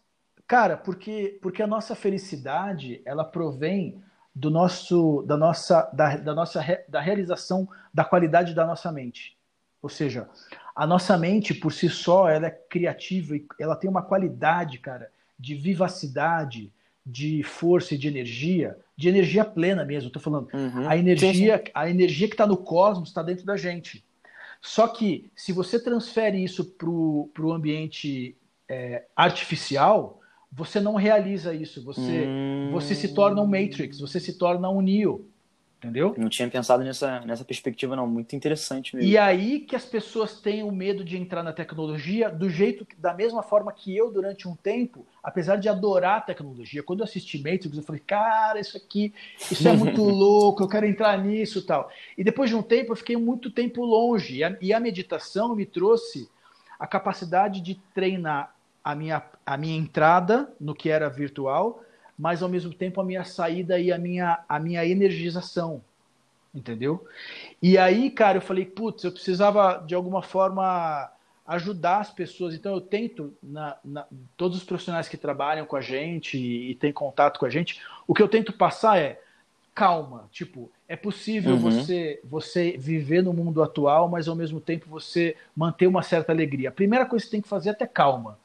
Cara, porque, porque a nossa felicidade, ela provém do nosso, da nossa, da, da nossa, da realização da qualidade da nossa mente. Ou seja, a nossa mente por si só, ela é criativa e ela tem uma qualidade, cara, de vivacidade, de força e de energia, de energia plena mesmo. Estou falando, uhum. a energia, a energia que está no cosmos está dentro da gente. Só que se você transfere isso para o ambiente é, artificial, você não realiza isso. Você, hum... você se torna um Matrix, você se torna um Neo. Entendeu? Não tinha pensado nessa, nessa perspectiva, não. Muito interessante mesmo. E aí que as pessoas têm o medo de entrar na tecnologia do jeito, da mesma forma que eu, durante um tempo, apesar de adorar a tecnologia, quando eu assisti Matrix, eu falei, cara, isso aqui, isso é muito [laughs] louco, eu quero entrar nisso tal. E depois de um tempo, eu fiquei muito tempo longe. E a, e a meditação me trouxe a capacidade de treinar a minha, a minha entrada no que era virtual, mas ao mesmo tempo a minha saída e a minha, a minha energização. Entendeu? E aí, cara, eu falei, putz, eu precisava de alguma forma ajudar as pessoas. Então eu tento, na, na, todos os profissionais que trabalham com a gente e, e têm contato com a gente, o que eu tento passar é calma. Tipo, é possível uhum. você, você viver no mundo atual, mas ao mesmo tempo você manter uma certa alegria. A primeira coisa que você tem que fazer é ter calma.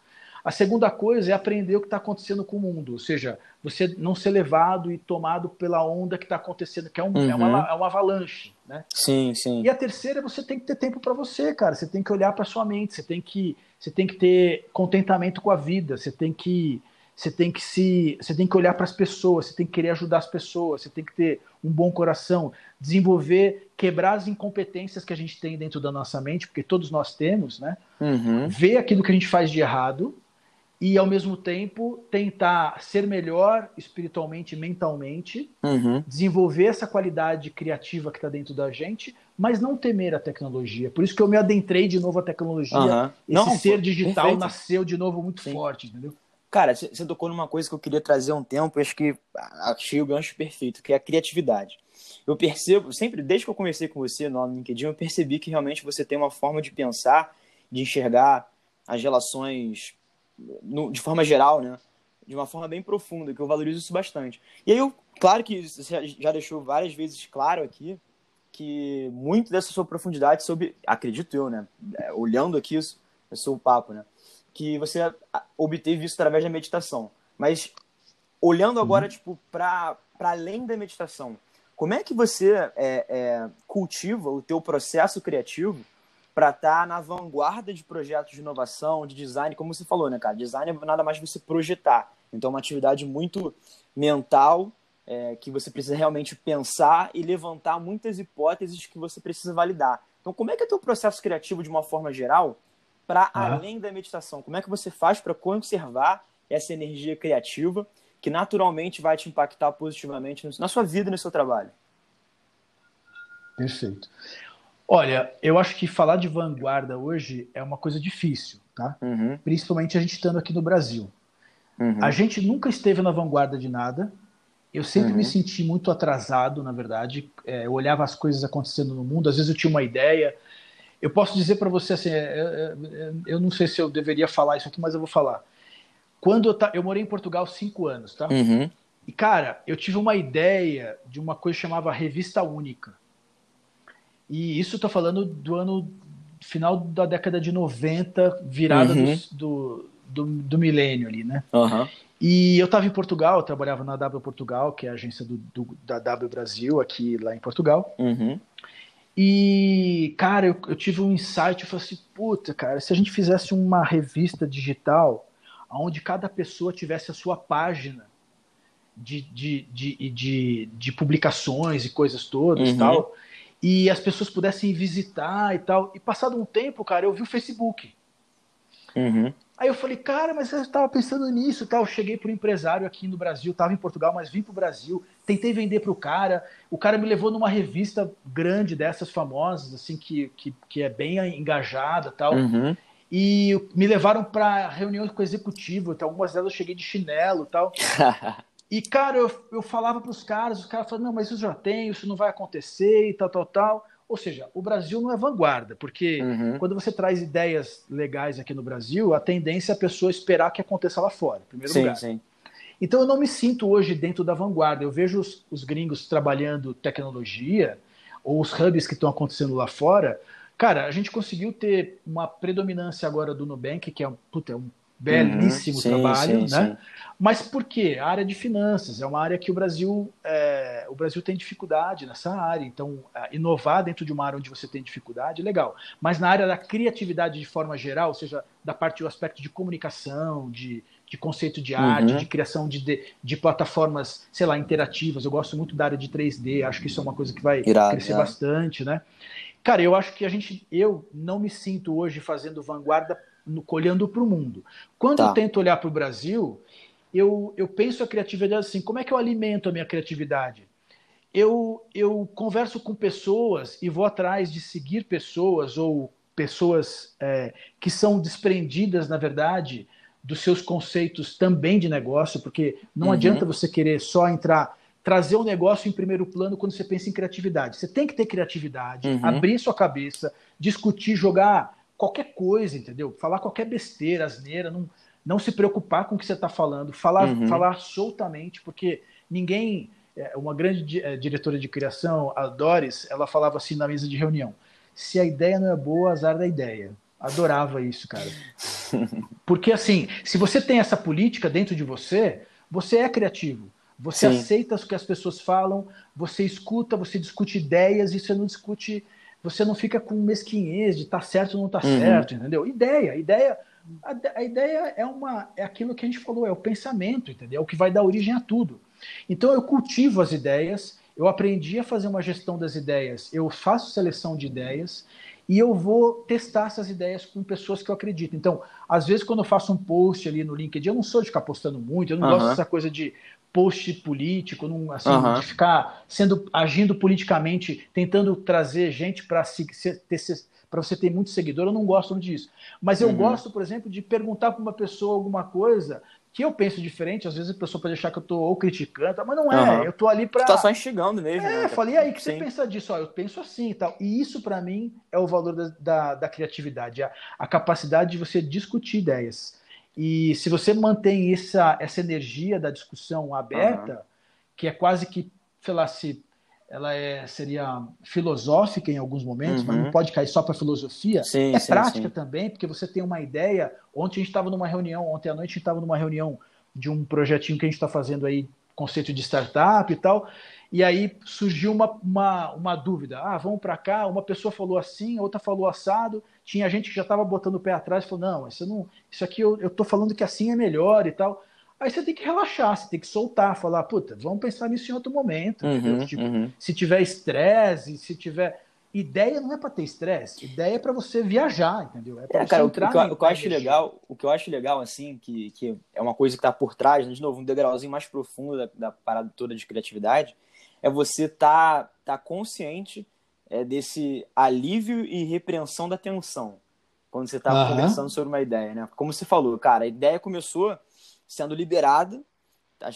A segunda coisa é aprender o que está acontecendo com o mundo, ou seja, você não ser levado e tomado pela onda que está acontecendo, que é, um, uhum. é, uma, é uma avalanche. Né? Sim, sim. E a terceira, você tem que ter tempo para você, cara. Você tem que olhar para sua mente, você tem que, você tem que ter contentamento com a vida, você tem que você tem que se você tem que olhar para as pessoas, você tem que querer ajudar as pessoas, você tem que ter um bom coração, desenvolver, quebrar as incompetências que a gente tem dentro da nossa mente, porque todos nós temos, né? Uhum. Ver aquilo que a gente faz de errado e ao mesmo tempo tentar ser melhor espiritualmente, mentalmente, uhum. desenvolver essa qualidade criativa que está dentro da gente, mas não temer a tecnologia. Por isso que eu me adentrei de novo à tecnologia. Uhum. Esse não, ser digital perfeito. nasceu de novo muito Sim. forte, entendeu? Cara, você tocou numa coisa que eu queria trazer há um tempo, acho que achei o gancho perfeito, que é a criatividade. Eu percebo, sempre, desde que eu conversei com você no LinkedIn, eu percebi que realmente você tem uma forma de pensar, de enxergar as relações no, de forma geral, né? De uma forma bem profunda, que eu valorizo isso bastante. E aí, eu, claro que você já deixou várias vezes claro aqui que muito dessa sua profundidade sobre, acredito eu, né? É, olhando aqui o seu papo, né? Que você obteve isso através da meditação. Mas olhando agora, uhum. tipo, para além da meditação, como é que você é, é, cultiva o teu processo criativo para estar tá na vanguarda de projetos de inovação, de design, como você falou, né, cara? Design é nada mais você projetar. Então, é uma atividade muito mental, é, que você precisa realmente pensar e levantar muitas hipóteses que você precisa validar. Então, como é que é o teu processo criativo de uma forma geral, para além da meditação? Como é que você faz para conservar essa energia criativa que naturalmente vai te impactar positivamente na sua vida e no seu trabalho? Perfeito. Olha, eu acho que falar de vanguarda hoje é uma coisa difícil, tá? Uhum. Principalmente a gente estando aqui no Brasil. Uhum. A gente nunca esteve na vanguarda de nada. Eu sempre uhum. me senti muito atrasado, na verdade. É, eu olhava as coisas acontecendo no mundo. Às vezes eu tinha uma ideia. Eu posso dizer para você assim, é, é, eu não sei se eu deveria falar isso aqui, mas eu vou falar. Quando eu, ta... eu morei em Portugal cinco anos, tá? Uhum. E cara, eu tive uma ideia de uma coisa chamada revista única. E isso estou falando do ano final da década de 90, virada uhum. do, do, do, milênio ali, né? Uhum. E eu estava em Portugal, trabalhava na W Portugal, que é a agência do, do, da W Brasil, aqui lá em Portugal. Uhum. E, cara, eu, eu, tive um insight, eu falei assim, puta, cara, se a gente fizesse uma revista digital, onde cada pessoa tivesse a sua página de, de, de, de, de publicações e coisas todas uhum. tal, e as pessoas pudessem visitar e tal. E passado um tempo, cara, eu vi o Facebook. Uhum. Aí eu falei, cara, mas eu estava pensando nisso, tal. Eu cheguei para o empresário aqui no Brasil, estava em Portugal, mas vim para o Brasil, tentei vender para o cara. O cara me levou numa revista grande dessas famosas, assim que, que, que é bem engajada, tal. Uhum. E me levaram para reuniões com o executivo. Então, algumas delas eu cheguei de chinelo, tal. [laughs] e cara, eu, eu falava para os caras, os caras falavam, não, mas isso já tem, isso não vai acontecer e tal, tal, tal. Ou seja, o Brasil não é vanguarda, porque uhum. quando você traz ideias legais aqui no Brasil, a tendência é a pessoa esperar que aconteça lá fora, em primeiro sim, lugar. Sim. Então eu não me sinto hoje dentro da vanguarda. Eu vejo os, os gringos trabalhando tecnologia, ou os hubs que estão acontecendo lá fora. Cara, a gente conseguiu ter uma predominância agora do Nubank, que é um, puta, é um belíssimo uhum, sim, trabalho, sim, né? Sim. Mas por quê? A área de finanças é uma área que o Brasil é, o Brasil tem dificuldade nessa área. Então, inovar dentro de uma área onde você tem dificuldade, é legal. Mas na área da criatividade de forma geral, ou seja, da parte do aspecto de comunicação, de, de conceito de arte, uhum. de criação de, de, de, plataformas, sei lá, interativas. Eu gosto muito da área de 3D. Acho que isso é uma coisa que vai Irado, crescer bastante, né? Cara, eu acho que a gente, eu não me sinto hoje fazendo vanguarda no, olhando para o mundo. Quando tá. eu tento olhar para o Brasil, eu, eu penso a criatividade assim: como é que eu alimento a minha criatividade? Eu, eu converso com pessoas e vou atrás de seguir pessoas ou pessoas é, que são desprendidas, na verdade, dos seus conceitos também de negócio, porque não uhum. adianta você querer só entrar, trazer o um negócio em primeiro plano quando você pensa em criatividade. Você tem que ter criatividade, uhum. abrir sua cabeça, discutir, jogar qualquer coisa, entendeu? Falar qualquer besteira, asneira, não, não se preocupar com o que você está falando, falar, uhum. falar soltamente, porque ninguém. É, uma grande é, diretora de criação, a Doris, ela falava assim na mesa de reunião: se a ideia não é boa, azar da ideia. Adorava isso, cara. [laughs] Porque assim, se você tem essa política dentro de você, você é criativo. Você Sim. aceita o que as pessoas falam, você escuta, você discute ideias e você não discute você não fica com mesquinhez de tá certo ou não tá uhum. certo, entendeu? Ideia, ideia, a, a, ideia é uma é aquilo que a gente falou, é o pensamento, entendeu? É o que vai dar origem a tudo. Então eu cultivo as ideias, eu aprendi a fazer uma gestão das ideias, eu faço seleção de ideias e eu vou testar essas ideias com pessoas que eu acredito. Então, às vezes, quando eu faço um post ali no LinkedIn, eu não sou de ficar postando muito, eu não uhum. gosto dessa coisa de post político, não, assim, uhum. de ficar sendo agindo politicamente, tentando trazer gente para para você ter muito seguidor, eu não gosto disso. Mas eu uhum. gosto, por exemplo, de perguntar para uma pessoa alguma coisa que eu penso diferente, às vezes a pessoa pode achar que eu estou ou criticando, mas não é, uhum. eu estou ali para... Você tá só instigando mesmo. É, né? falei, aí, o que Sim. você pensa disso? Ó, eu penso assim e tal. E isso, para mim, é o valor da, da, da criatividade, a, a capacidade de você discutir ideias. E se você mantém essa, essa energia da discussão aberta, uhum. que é quase que, sei lá, se ela é, seria filosófica em alguns momentos, uhum. mas não uhum. pode cair só para filosofia. Sim, é sim, prática sim. também, porque você tem uma ideia. Ontem a gente estava numa reunião, ontem à noite a gente estava numa reunião de um projetinho que a gente está fazendo aí, conceito de startup e tal. E aí surgiu uma, uma, uma dúvida. Ah, vamos para cá. Uma pessoa falou assim, outra falou assado. Tinha gente que já estava botando o pé atrás e falou: não, isso, não, isso aqui eu estou falando que assim é melhor e tal. Aí você tem que relaxar, você tem que soltar, falar: puta, vamos pensar nisso em outro momento. Uhum, tipo, uhum. Se tiver estresse, se tiver. Ideia não é para ter estresse, ideia é para você viajar, entendeu? É, é cara, o, que, o, que, eu, o que eu acho legal, o que eu acho legal, assim, que, que é uma coisa que está por trás, né, de novo, um degrauzinho mais profundo da, da parada toda de criatividade, é você estar tá, tá consciente é, desse alívio e repreensão da tensão quando você está uhum. conversando sobre uma ideia, né? Como você falou, cara, a ideia começou sendo liberada,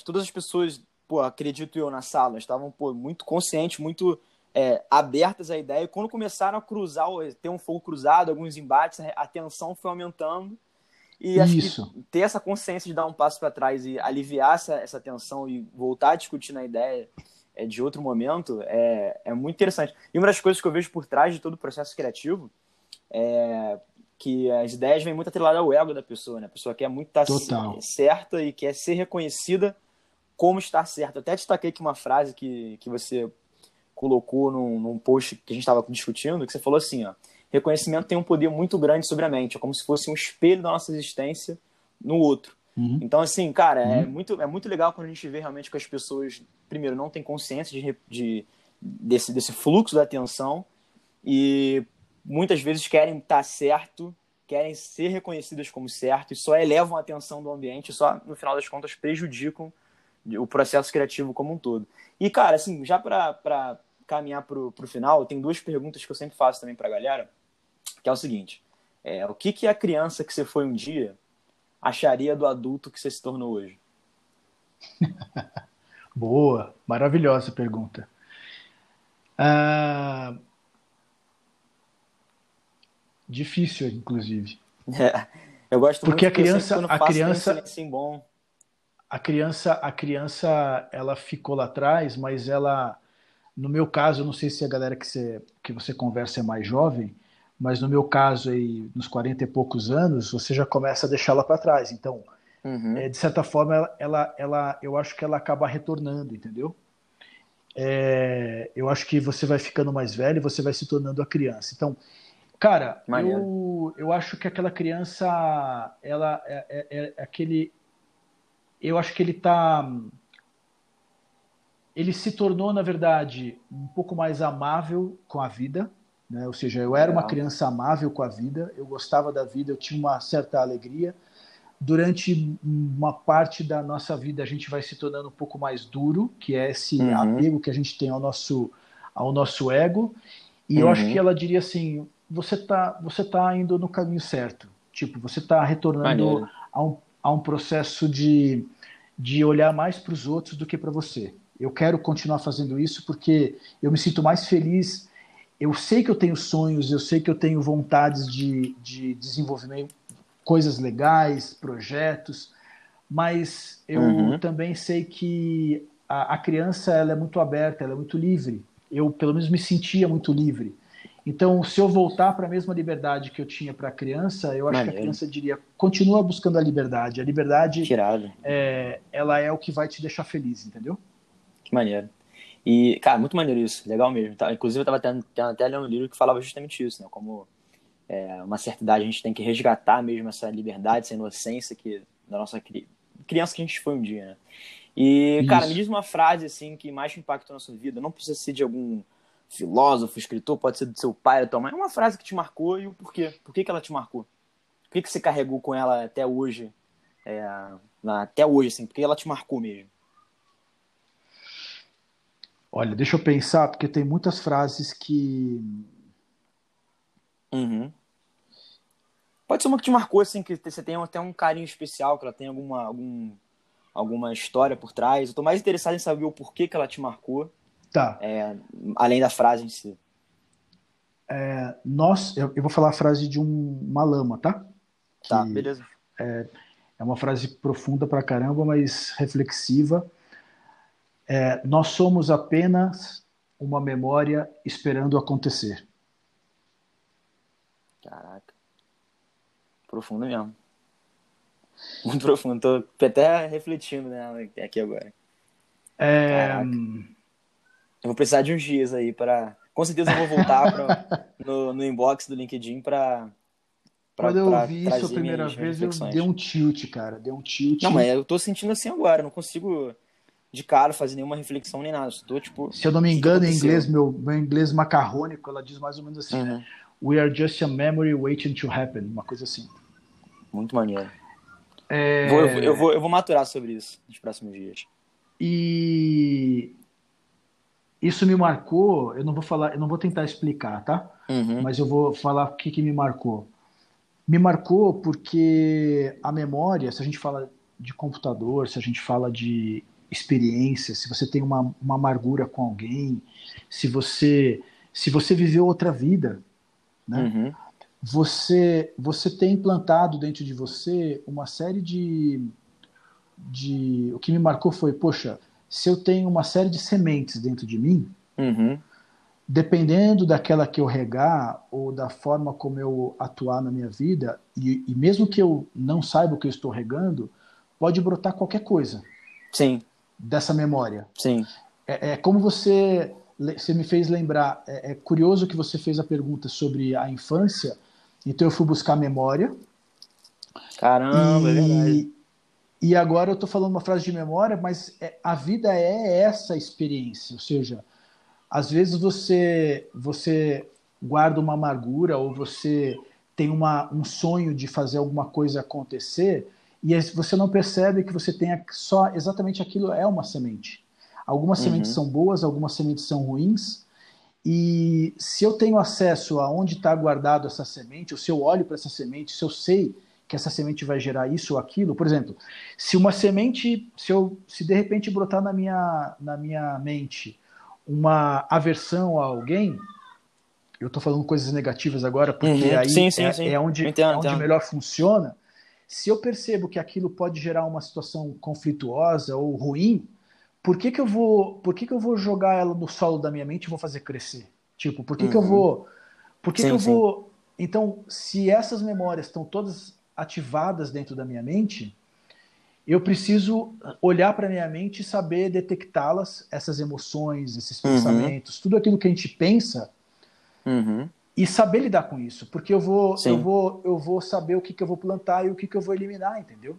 todas as pessoas, pô, acredito eu, na sala, estavam pô, muito conscientes, muito é, abertas à ideia, e quando começaram a cruzar, ter um fogo cruzado, alguns embates, a tensão foi aumentando, e Isso. ter essa consciência de dar um passo para trás e aliviar essa, essa tensão e voltar a discutir na ideia é, de outro momento é, é muito interessante. E uma das coisas que eu vejo por trás de todo o processo criativo é que as ideias vêm muito atreladas ao ego da pessoa, né? A pessoa quer muito estar certa e quer ser reconhecida como estar certa. Até destaquei aqui uma frase que, que você colocou num, num post que a gente estava discutindo, que você falou assim, ó, reconhecimento tem um poder muito grande sobre a mente, é como se fosse um espelho da nossa existência no outro. Uhum. Então, assim, cara, é uhum. é, muito, é muito legal quando a gente vê realmente que as pessoas, primeiro, não têm consciência de, de, desse, desse fluxo da atenção e muitas vezes querem estar certo, querem ser reconhecidas como certo e só elevam a atenção do ambiente só, no final das contas, prejudicam o processo criativo como um todo. E, cara, assim, já para caminhar para o final, tem duas perguntas que eu sempre faço também para a galera, que é o seguinte, é, o que, que a criança que você foi um dia acharia do adulto que você se tornou hoje? [laughs] Boa, maravilhosa pergunta. Uh, Difícil, inclusive. É, eu gosto porque a criança, a criança, assim bom. A criança, a criança, ela ficou lá atrás, mas ela, no meu caso, não sei se a galera que você, que você conversa é mais jovem, mas no meu caso aí, nos 40 e poucos anos, você já começa a deixá-la para trás. Então, uhum. é, de certa forma, ela, ela, ela, eu acho que ela acaba retornando, entendeu? É, eu acho que você vai ficando mais velho e você vai se tornando a criança. Então, Cara, eu, eu acho que aquela criança, ela é, é, é, aquele. Eu acho que ele tá. Ele se tornou, na verdade, um pouco mais amável com a vida. Né? Ou seja, eu era uma criança amável com a vida, eu gostava da vida, eu tinha uma certa alegria. Durante uma parte da nossa vida, a gente vai se tornando um pouco mais duro, que é esse uhum. apego que a gente tem ao nosso, ao nosso ego. E uhum. eu acho uhum. que ela diria assim: você tá, você tá indo no caminho certo. Tipo, você está retornando a um, a um processo de, de olhar mais para os outros do que para você. Eu quero continuar fazendo isso porque eu me sinto mais feliz. Eu sei que eu tenho sonhos, eu sei que eu tenho vontades de, de desenvolver coisas legais, projetos, mas eu uhum. também sei que a, a criança ela é muito aberta, ela é muito livre. Eu, pelo menos, me sentia muito livre. Então, se eu voltar para a mesma liberdade que eu tinha para a criança, eu acho Maneiro. que a criança diria: continua buscando a liberdade. A liberdade, é, ela é o que vai te deixar feliz, entendeu? Que maneiro. E, cara, muito maneiro isso, legal mesmo. Tá, inclusive, eu estava até, até lendo um livro que falava justamente isso, né? Como é, uma certa idade a gente tem que resgatar mesmo essa liberdade, essa inocência que da nossa criança que a gente foi um dia, né? E, isso. cara, me diz uma frase assim que mais impactou na sua vida. Não precisa ser de algum filósofo, escritor, pode ser do seu pai, da tua mãe. É uma frase que te marcou e o porquê. Por que, que ela te marcou? Por que, que você carregou com ela até hoje? É, na, até hoje, assim, por que ela te marcou mesmo? Olha, deixa eu pensar, porque tem muitas frases que. Uhum. Pode ser uma que te marcou, assim, que você tem até um carinho especial, que ela tem alguma, algum, alguma história por trás. Eu tô mais interessado em saber o porquê que ela te marcou Tá. É, além da frase em si. É, nós, eu, eu, vou falar a frase de um, uma lama, tá? Tá, beleza. É, é uma frase profunda pra caramba, mas reflexiva. É, nós somos apenas uma memória esperando acontecer. Caraca. Profundo mesmo. [laughs] Muito profundo. Tô até refletindo né, aqui agora. É. Eu vou precisar de uns dias aí para. Com certeza eu vou voltar pra, [laughs] no, no inbox do LinkedIn para. Quando eu ouvi isso a primeira vez, eu dei um tilt, cara. Deu um tilt. Não, mas eu tô sentindo assim agora. Não consigo de cara fazer nenhuma reflexão nem nada. Estou, tipo, Se eu não me engano, em inglês, meu, meu inglês macarrônico, ela diz mais ou menos assim, né? uhum. né? We are just a memory waiting to happen. Uma coisa assim. Muito maneiro. É... Vou, eu, vou, eu, vou, eu vou maturar sobre isso nos próximos dias. E isso me marcou, eu não vou falar, eu não vou tentar explicar, tá? Uhum. Mas eu vou falar o que, que me marcou. Me marcou porque a memória, se a gente fala de computador, se a gente fala de experiência, se você tem uma, uma amargura com alguém, se você se você viveu outra vida, né? Uhum. Você você tem implantado dentro de você uma série de de o que me marcou foi, poxa, se eu tenho uma série de sementes dentro de mim, uhum. dependendo daquela que eu regar ou da forma como eu atuar na minha vida, e, e mesmo que eu não saiba o que eu estou regando, pode brotar qualquer coisa. Sim. Dessa memória. Sim. É, é como você, você me fez lembrar. É, é, curioso que você fez a pergunta sobre a infância. Então eu fui buscar memória. Caramba, é e, é verdade. E agora eu estou falando uma frase de memória, mas é, a vida é essa experiência. Ou seja, às vezes você você guarda uma amargura ou você tem uma, um sonho de fazer alguma coisa acontecer e você não percebe que você tem só exatamente aquilo é uma semente. Algumas uhum. sementes são boas, algumas sementes são ruins. E se eu tenho acesso a onde está guardado essa semente, ou se eu olho para essa semente, se eu sei que essa semente vai gerar isso ou aquilo, por exemplo, se uma semente, se eu, se de repente brotar na minha, na minha mente uma aversão a alguém, eu estou falando coisas negativas agora, porque uhum. aí sim, sim, é, sim. é, onde, entendo, é onde melhor funciona. Se eu percebo que aquilo pode gerar uma situação conflituosa ou ruim, por que, que eu vou, por que, que eu vou jogar ela no solo da minha mente e vou fazer crescer? Tipo, por que, uhum. que eu uhum. vou, por que, sim, que eu vou? Então, se essas memórias estão todas ativadas dentro da minha mente, eu preciso olhar para minha mente e saber detectá-las, essas emoções, esses uhum. pensamentos, tudo aquilo que a gente pensa, uhum. E saber lidar com isso, porque eu vou, eu vou, eu vou saber o que, que eu vou plantar e o que, que eu vou eliminar, entendeu?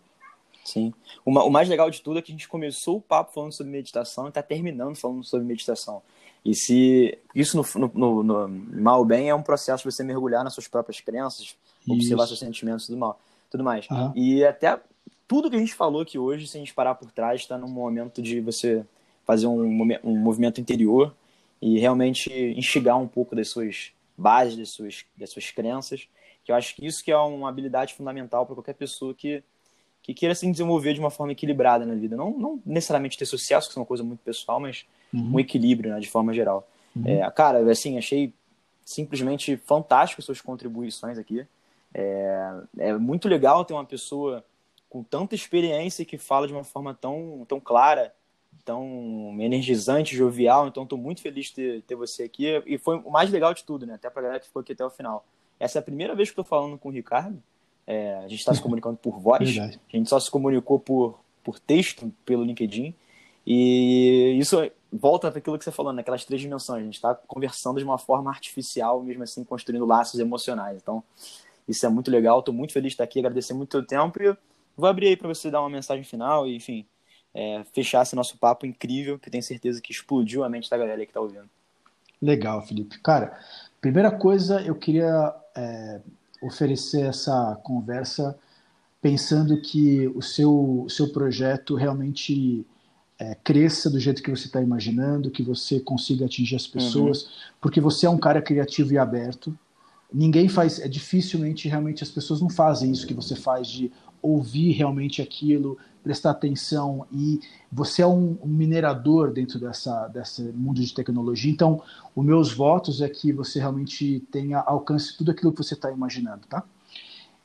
Sim. O, o mais legal de tudo é que a gente começou o papo falando sobre meditação e está terminando falando sobre meditação. E se isso no, no, no, no mal bem é um processo de você mergulhar nas suas próprias crenças, observar seus sentimentos e tudo, mal, tudo mais. Uhum. E até tudo que a gente falou aqui hoje, se a gente parar por trás, está num momento de você fazer um, um movimento interior e realmente instigar um pouco das suas bases, das suas, das suas crenças, que eu acho que isso que é uma habilidade fundamental para qualquer pessoa que, que queira se desenvolver de uma forma equilibrada na vida. Não, não necessariamente ter sucesso, que é uma coisa muito pessoal, mas uhum. um equilíbrio, né, de forma geral. Uhum. É, cara, assim, achei simplesmente fantástico suas contribuições aqui. É, é muito legal ter uma pessoa com tanta experiência que fala de uma forma tão, tão clara, tão energizante, jovial. Então, estou muito feliz de ter, ter, você aqui. E foi o mais legal de tudo, né? Até para a galera que ficou aqui até o final. Essa é a primeira vez que estou falando com o Ricardo. É, a gente está se comunicando por voz. Verdade. A gente só se comunicou por, por texto pelo LinkedIn. E isso volta para aquilo que você falou, naquelas três dimensões. A gente está conversando de uma forma artificial, mesmo assim, construindo laços emocionais. Então, isso é muito legal. Estou muito feliz de estar aqui, agradecer muito o teu tempo. E Vou abrir aí para você dar uma mensagem final e, enfim, é, fechar esse nosso papo incrível, que tenho certeza que explodiu a mente da galera que está ouvindo. Legal, Felipe. Cara, primeira coisa, eu queria é, oferecer essa conversa pensando que o seu, seu projeto realmente é, cresça do jeito que você está imaginando, que você consiga atingir as pessoas, uhum. porque você é um cara criativo e aberto. Ninguém faz, é dificilmente realmente as pessoas não fazem isso que você faz de ouvir realmente aquilo, prestar atenção e você é um, um minerador dentro dessa desse mundo de tecnologia. Então, os meus votos é que você realmente tenha alcance tudo aquilo que você está imaginando, tá?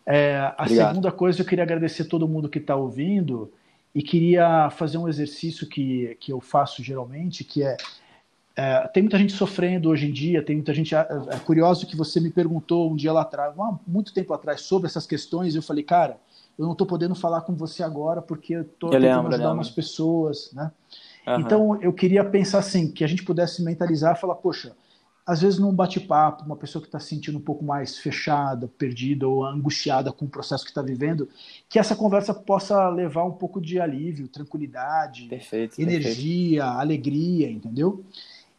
É, a Obrigado. segunda coisa, eu queria agradecer todo mundo que está ouvindo e queria fazer um exercício que, que eu faço geralmente, que é, é, tem muita gente sofrendo hoje em dia, tem muita gente. É, é curioso que você me perguntou um dia lá atrás, muito tempo atrás, sobre essas questões, e eu falei, cara, eu não estou podendo falar com você agora porque eu estou tentando ajudar umas pessoas, né? Uhum. Então eu queria pensar assim, que a gente pudesse mentalizar e falar, poxa, às vezes num bate-papo, uma pessoa que está se sentindo um pouco mais fechada, perdida ou angustiada com o processo que está vivendo, que essa conversa possa levar um pouco de alívio, tranquilidade, perfeito, energia, perfeito. alegria, entendeu?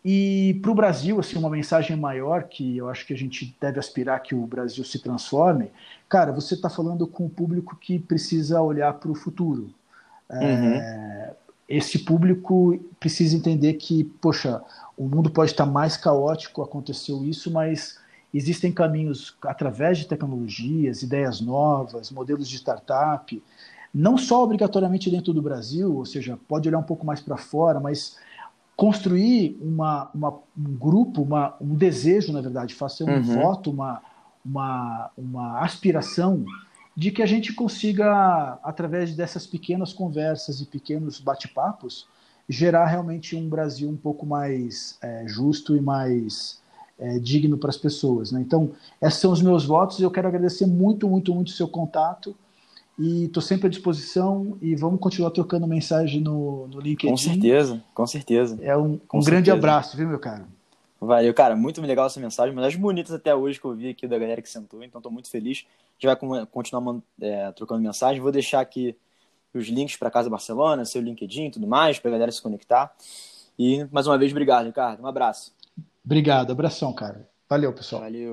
E para o Brasil, assim, uma mensagem maior que eu acho que a gente deve aspirar que o Brasil se transforme. Cara, você está falando com o público que precisa olhar para o futuro. É, uhum. É, esse público precisa entender que, poxa, o mundo pode estar mais caótico, aconteceu isso, mas existem caminhos através de tecnologias, ideias novas, modelos de startup, não só obrigatoriamente dentro do Brasil, ou seja, pode olhar um pouco mais para fora, mas construir uma, uma, um grupo, uma, um desejo, na verdade, fazer um uhum. voto, uma, uma, uma aspiração de que a gente consiga, através dessas pequenas conversas e pequenos bate-papos, gerar realmente um Brasil um pouco mais é, justo e mais é, digno para as pessoas. Né? Então, esses são os meus votos e eu quero agradecer muito, muito, muito o seu contato e estou sempre à disposição e vamos continuar trocando mensagem no, no LinkedIn. Com certeza, com certeza. É um, um grande abraço, viu, meu caro? Valeu, cara, muito legal essa mensagem, uma das bonitas até hoje que eu vi aqui da galera que sentou, então estou muito feliz. A gente vai continuar é, trocando mensagem, vou deixar aqui os links para Casa Barcelona, seu LinkedIn e tudo mais, para a galera se conectar. E mais uma vez, obrigado, Ricardo. Um abraço. Obrigado, abração, cara. Valeu, pessoal. Valeu.